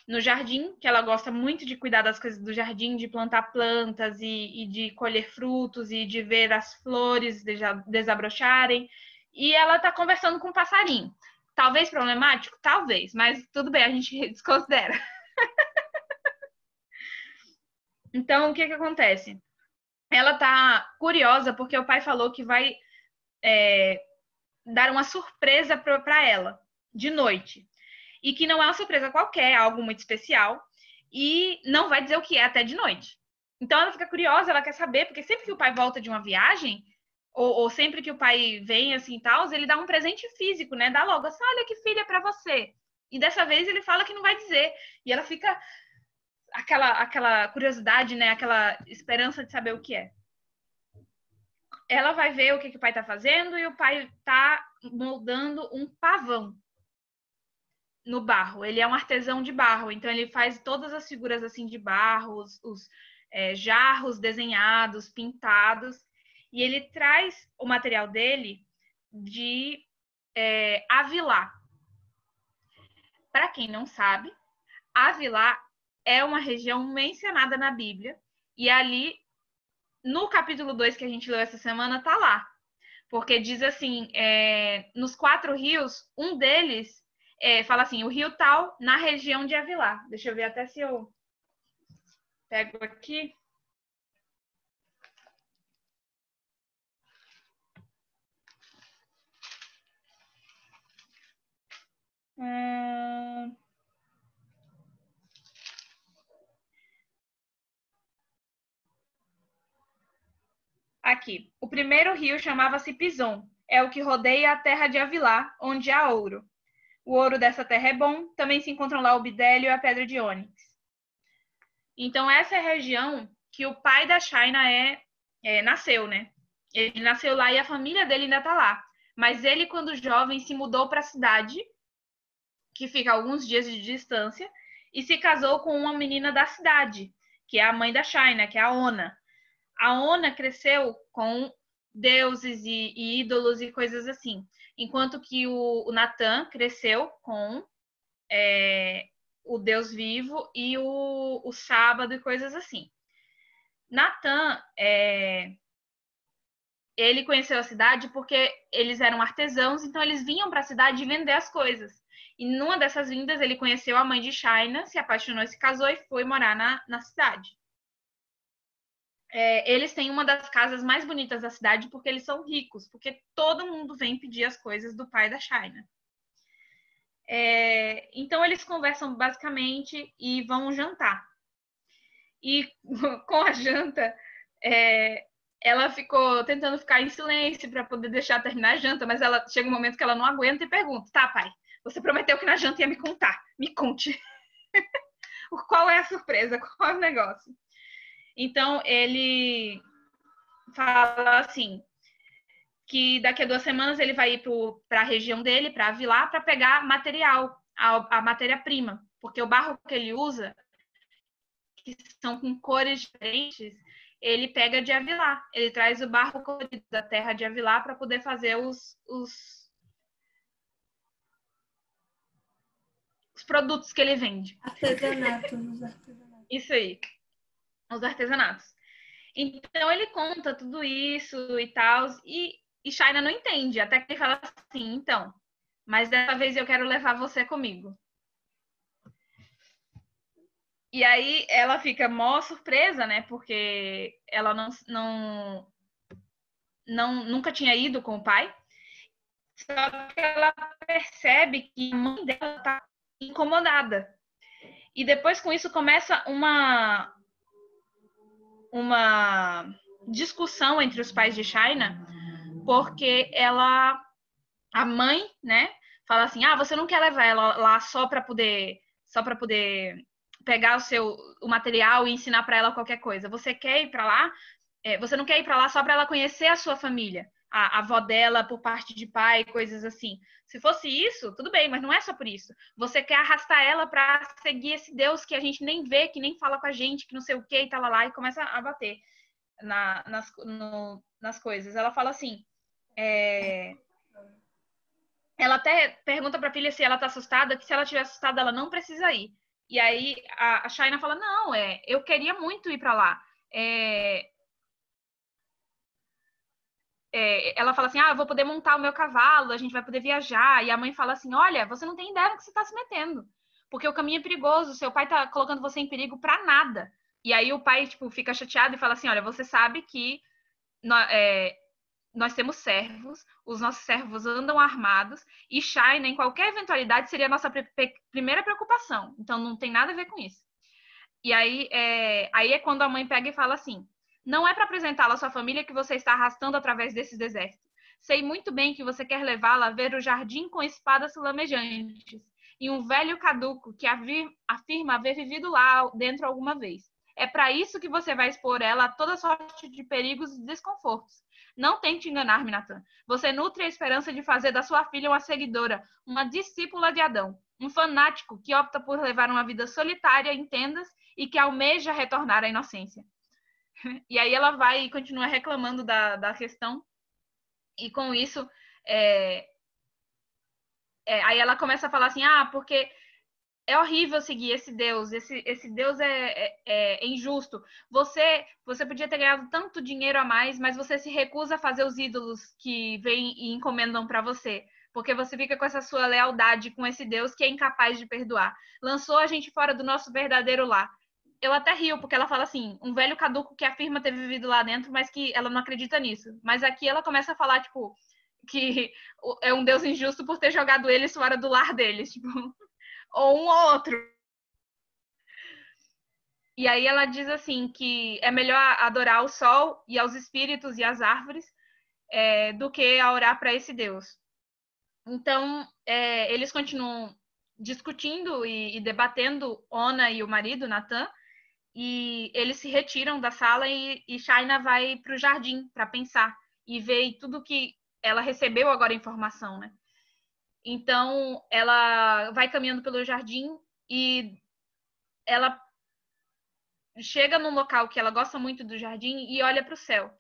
no jardim, que ela gosta muito de cuidar das coisas do jardim, de plantar plantas e, e de colher frutos e de ver as flores desabrocharem. E ela está conversando com um passarinho. Talvez problemático? Talvez, mas tudo bem, a gente desconsidera. então, o que, que acontece? Ela tá curiosa porque o pai falou que vai é, dar uma surpresa para ela de noite. E que não é uma surpresa qualquer, é algo muito especial. E não vai dizer o que é até de noite. Então ela fica curiosa, ela quer saber, porque sempre que o pai volta de uma viagem, ou, ou sempre que o pai vem assim tal, ele dá um presente físico, né? Dá logo assim, olha que filha para você. E dessa vez ele fala que não vai dizer. E ela fica aquela, aquela curiosidade, né? Aquela esperança de saber o que é. Ela vai ver o que, que o pai está fazendo e o pai está moldando um pavão no barro. Ele é um artesão de barro, então ele faz todas as figuras assim de barro, os, os é, jarros desenhados, pintados, e ele traz o material dele de é, Avilá. Para quem não sabe, Avilá é uma região mencionada na Bíblia, e ali, no capítulo 2 que a gente leu essa semana, tá lá. Porque diz assim: é, nos quatro rios, um deles é, fala assim, o rio tal na região de Avilá. Deixa eu ver até se eu pego aqui. Hum... Aqui. O primeiro rio chamava-se Pison. É o que rodeia a terra de Avilá, onde há ouro. O ouro dessa terra é bom. Também se encontram lá o bidélio e a pedra de ônix. Então, essa é a região que o pai da Shaina é, é, nasceu, né? Ele nasceu lá e a família dele ainda tá lá. Mas ele, quando jovem, se mudou para a cidade, que fica alguns dias de distância, e se casou com uma menina da cidade, que é a mãe da Shaina, que é a Ona a Ona cresceu com deuses e, e ídolos e coisas assim, enquanto que o, o Natan cresceu com é, o Deus vivo e o, o sábado e coisas assim. Natan, é, ele conheceu a cidade porque eles eram artesãos, então eles vinham para a cidade vender as coisas. E numa dessas vindas, ele conheceu a mãe de Shaina, se apaixonou, se casou e foi morar na, na cidade é, eles têm uma das casas mais bonitas da cidade porque eles são ricos, porque todo mundo vem pedir as coisas do pai da China. É, então eles conversam basicamente e vão jantar. E com a janta, é, ela ficou tentando ficar em silêncio para poder deixar terminar a janta, mas ela chega um momento que ela não aguenta e pergunta: "Tá, pai? Você prometeu que na janta ia me contar. Me conte. Qual é a surpresa? Qual é o negócio?" Então, ele fala assim, que daqui a duas semanas ele vai ir para a região dele, para Avilar, para pegar material, a, a matéria-prima, porque o barro que ele usa, que são com cores diferentes, ele pega de Avilar. Ele traz o barro colorido da terra de Avilar para poder fazer os, os, os produtos que ele vende. Artesanato, Isso aí os artesanatos. Então ele conta tudo isso e tal, e, e Shaina não entende, até que ele fala assim, então, mas dessa vez eu quero levar você comigo. E aí ela fica mó surpresa, né? Porque ela não, não, não nunca tinha ido com o pai. Só que ela percebe que a mãe dela tá incomodada. E depois com isso começa uma uma discussão entre os pais de Shaina, porque ela a mãe, né, fala assim: "Ah, você não quer levar ela lá só para poder só para poder pegar o seu o material e ensinar para ela qualquer coisa. Você quer ir para lá? É, você não quer ir para lá só para ela conhecer a sua família, a, avó dela por parte de pai, coisas assim. Se fosse isso, tudo bem, mas não é só por isso. Você quer arrastar ela para seguir esse Deus que a gente nem vê, que nem fala com a gente, que não sei o que e tal lá e começa a bater na, nas, no, nas coisas. Ela fala assim. É... Ela até pergunta para a filha se ela tá assustada, que se ela estiver assustada, ela não precisa ir. E aí a, a Shaina fala: Não, é, eu queria muito ir para lá. É, é, ela fala assim: Ah, vou poder montar o meu cavalo, a gente vai poder viajar. E a mãe fala assim: Olha, você não tem ideia do que você está se metendo, porque o caminho é perigoso, seu pai está colocando você em perigo para nada. E aí o pai tipo fica chateado e fala assim: Olha, você sabe que é, nós temos servos, os nossos servos andam armados, e China, em qualquer eventualidade, seria a nossa primeira preocupação. Então, não tem nada a ver com isso. E aí é, aí é quando a mãe pega e fala assim: não é para apresentá-la à sua família que você está arrastando através desses desertos. Sei muito bem que você quer levá-la a ver o jardim com espadas flamejantes e um velho caduco que afirma haver vivido lá dentro alguma vez. É para isso que você vai expor ela a toda sorte de perigos e desconfortos. Não tente enganar-me, Natan. Você nutre a esperança de fazer da sua filha uma seguidora, uma discípula de Adão, um fanático que opta por levar uma vida solitária em tendas e que almeja retornar à inocência. E aí ela vai e continua reclamando da, da questão, e com isso, é, é, aí ela começa a falar assim: ah, porque é horrível seguir esse Deus, esse, esse Deus é, é, é, injusto. Você você podia ter ganhado tanto dinheiro a mais, mas você se recusa a fazer os ídolos que vêm e encomendam para você, porque você fica com essa sua lealdade com esse Deus que é incapaz de perdoar. Lançou a gente fora do nosso verdadeiro lar. Eu até rio, porque ela fala assim, um velho caduco que afirma ter vivido lá dentro, mas que ela não acredita nisso. Mas aqui ela começa a falar, tipo, que é um Deus injusto por ter jogado eles fora do lar deles, tipo ou um ou outro. E aí ela diz assim que é melhor adorar o sol e aos espíritos e às árvores é, do que a orar para esse Deus. Então é, eles continuam discutindo e, e, debatendo Ona e o marido Natan e eles se retiram da sala e, e Shaina vai para o jardim para pensar e ver tudo que ela recebeu agora informação, né? Então, ela vai caminhando pelo jardim e ela chega num local que ela gosta muito do jardim e olha para o céu.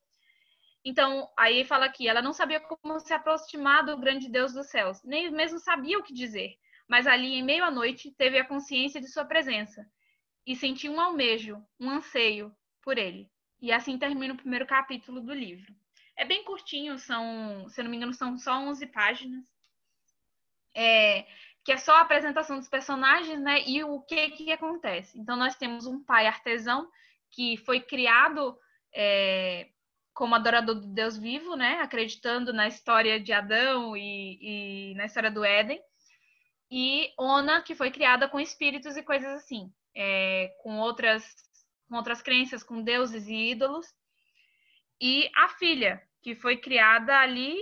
Então, aí fala que ela não sabia como se aproximar do grande Deus dos céus, nem mesmo sabia o que dizer, mas ali, em meio à noite, teve a consciência de sua presença e sentiu um almejo, um anseio por ele. E assim termina o primeiro capítulo do livro. É bem curtinho, são, se não me engano, são só 11 páginas é, que é só a apresentação dos personagens, né? E o que que acontece. Então nós temos um pai artesão que foi criado é, como adorador do Deus vivo, né? Acreditando na história de Adão e, e na história do Éden. E Ona, que foi criada com espíritos e coisas assim, é, com outras com outras crenças, com deuses e ídolos. E a filha, que foi criada ali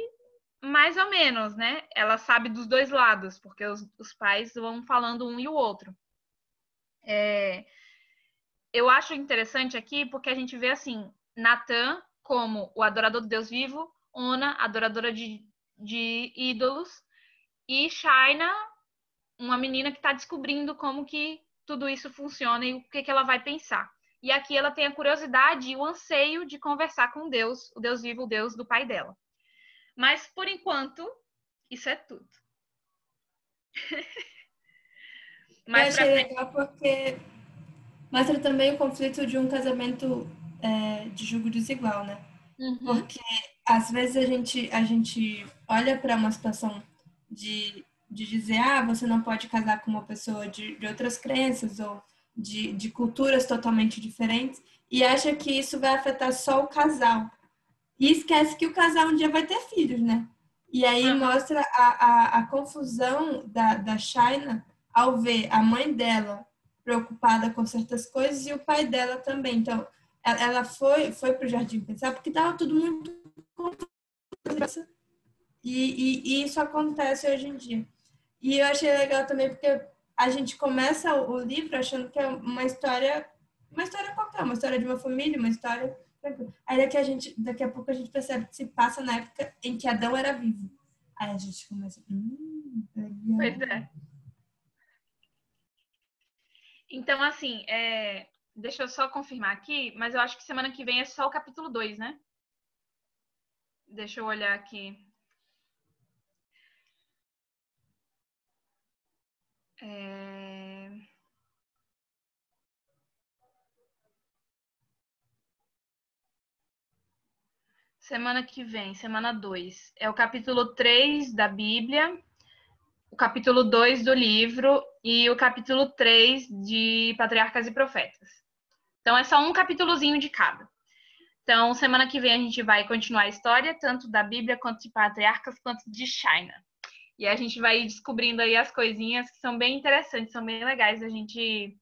mais ou menos, né? Ela sabe dos dois lados, porque os, os pais vão falando um e o outro. É, eu acho interessante aqui porque a gente vê assim, Natan como o adorador do Deus vivo, Ona, adoradora de, de ídolos, e Shaina, uma menina que está descobrindo como que tudo isso funciona e o que, que ela vai pensar. E aqui ela tem a curiosidade e o anseio de conversar com Deus, o Deus vivo, o Deus do pai dela. Mas, por enquanto, isso é tudo. Mas Eu achei legal porque mostra também o conflito de um casamento é, de julgo desigual, né? Uhum. Porque às vezes a gente, a gente olha para uma situação de, de dizer, ah, você não pode casar com uma pessoa de, de outras crenças ou de, de culturas totalmente diferentes e acha que isso vai afetar só o casal. E esquece que o casal um dia vai ter filhos, né? E aí mostra a, a, a, confusão da, da China ao ver a mãe dela preocupada com certas coisas e o pai dela também. Então, ela foi foi para o jardim pensar porque estava tudo muito e, e, e, isso acontece hoje em dia. E eu achei legal também porque a gente começa o livro achando que é uma história, uma história qualquer, uma história de uma família, uma história. Aí daqui a, gente, daqui a pouco a gente percebe que se passa na época em que Adão era vivo. Aí a gente começa. Hum, pois é. Então, assim, é... deixa eu só confirmar aqui, mas eu acho que semana que vem é só o capítulo 2, né? Deixa eu olhar aqui. É... Semana que vem, semana 2. É o capítulo 3 da Bíblia, o capítulo 2 do livro e o capítulo 3 de Patriarcas e Profetas. Então é só um capítulozinho de cada. Então, semana que vem a gente vai continuar a história, tanto da Bíblia quanto de Patriarcas, quanto de China. E a gente vai descobrindo aí as coisinhas que são bem interessantes, são bem legais da gente,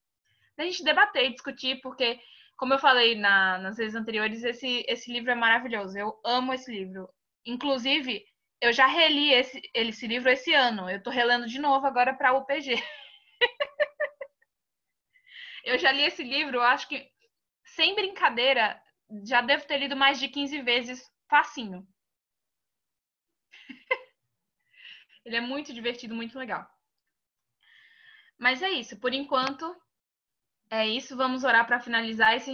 da gente debater e discutir, porque, como eu falei na, nas vezes anteriores, esse, esse livro é maravilhoso. Eu amo esse livro. Inclusive, eu já reli esse, esse livro esse ano. Eu tô relendo de novo agora para o UPG. eu já li esse livro, acho que, sem brincadeira, já devo ter lido mais de 15 vezes facinho. Ele é muito divertido, muito legal. Mas é isso. Por enquanto, é isso. Vamos orar para finalizar esse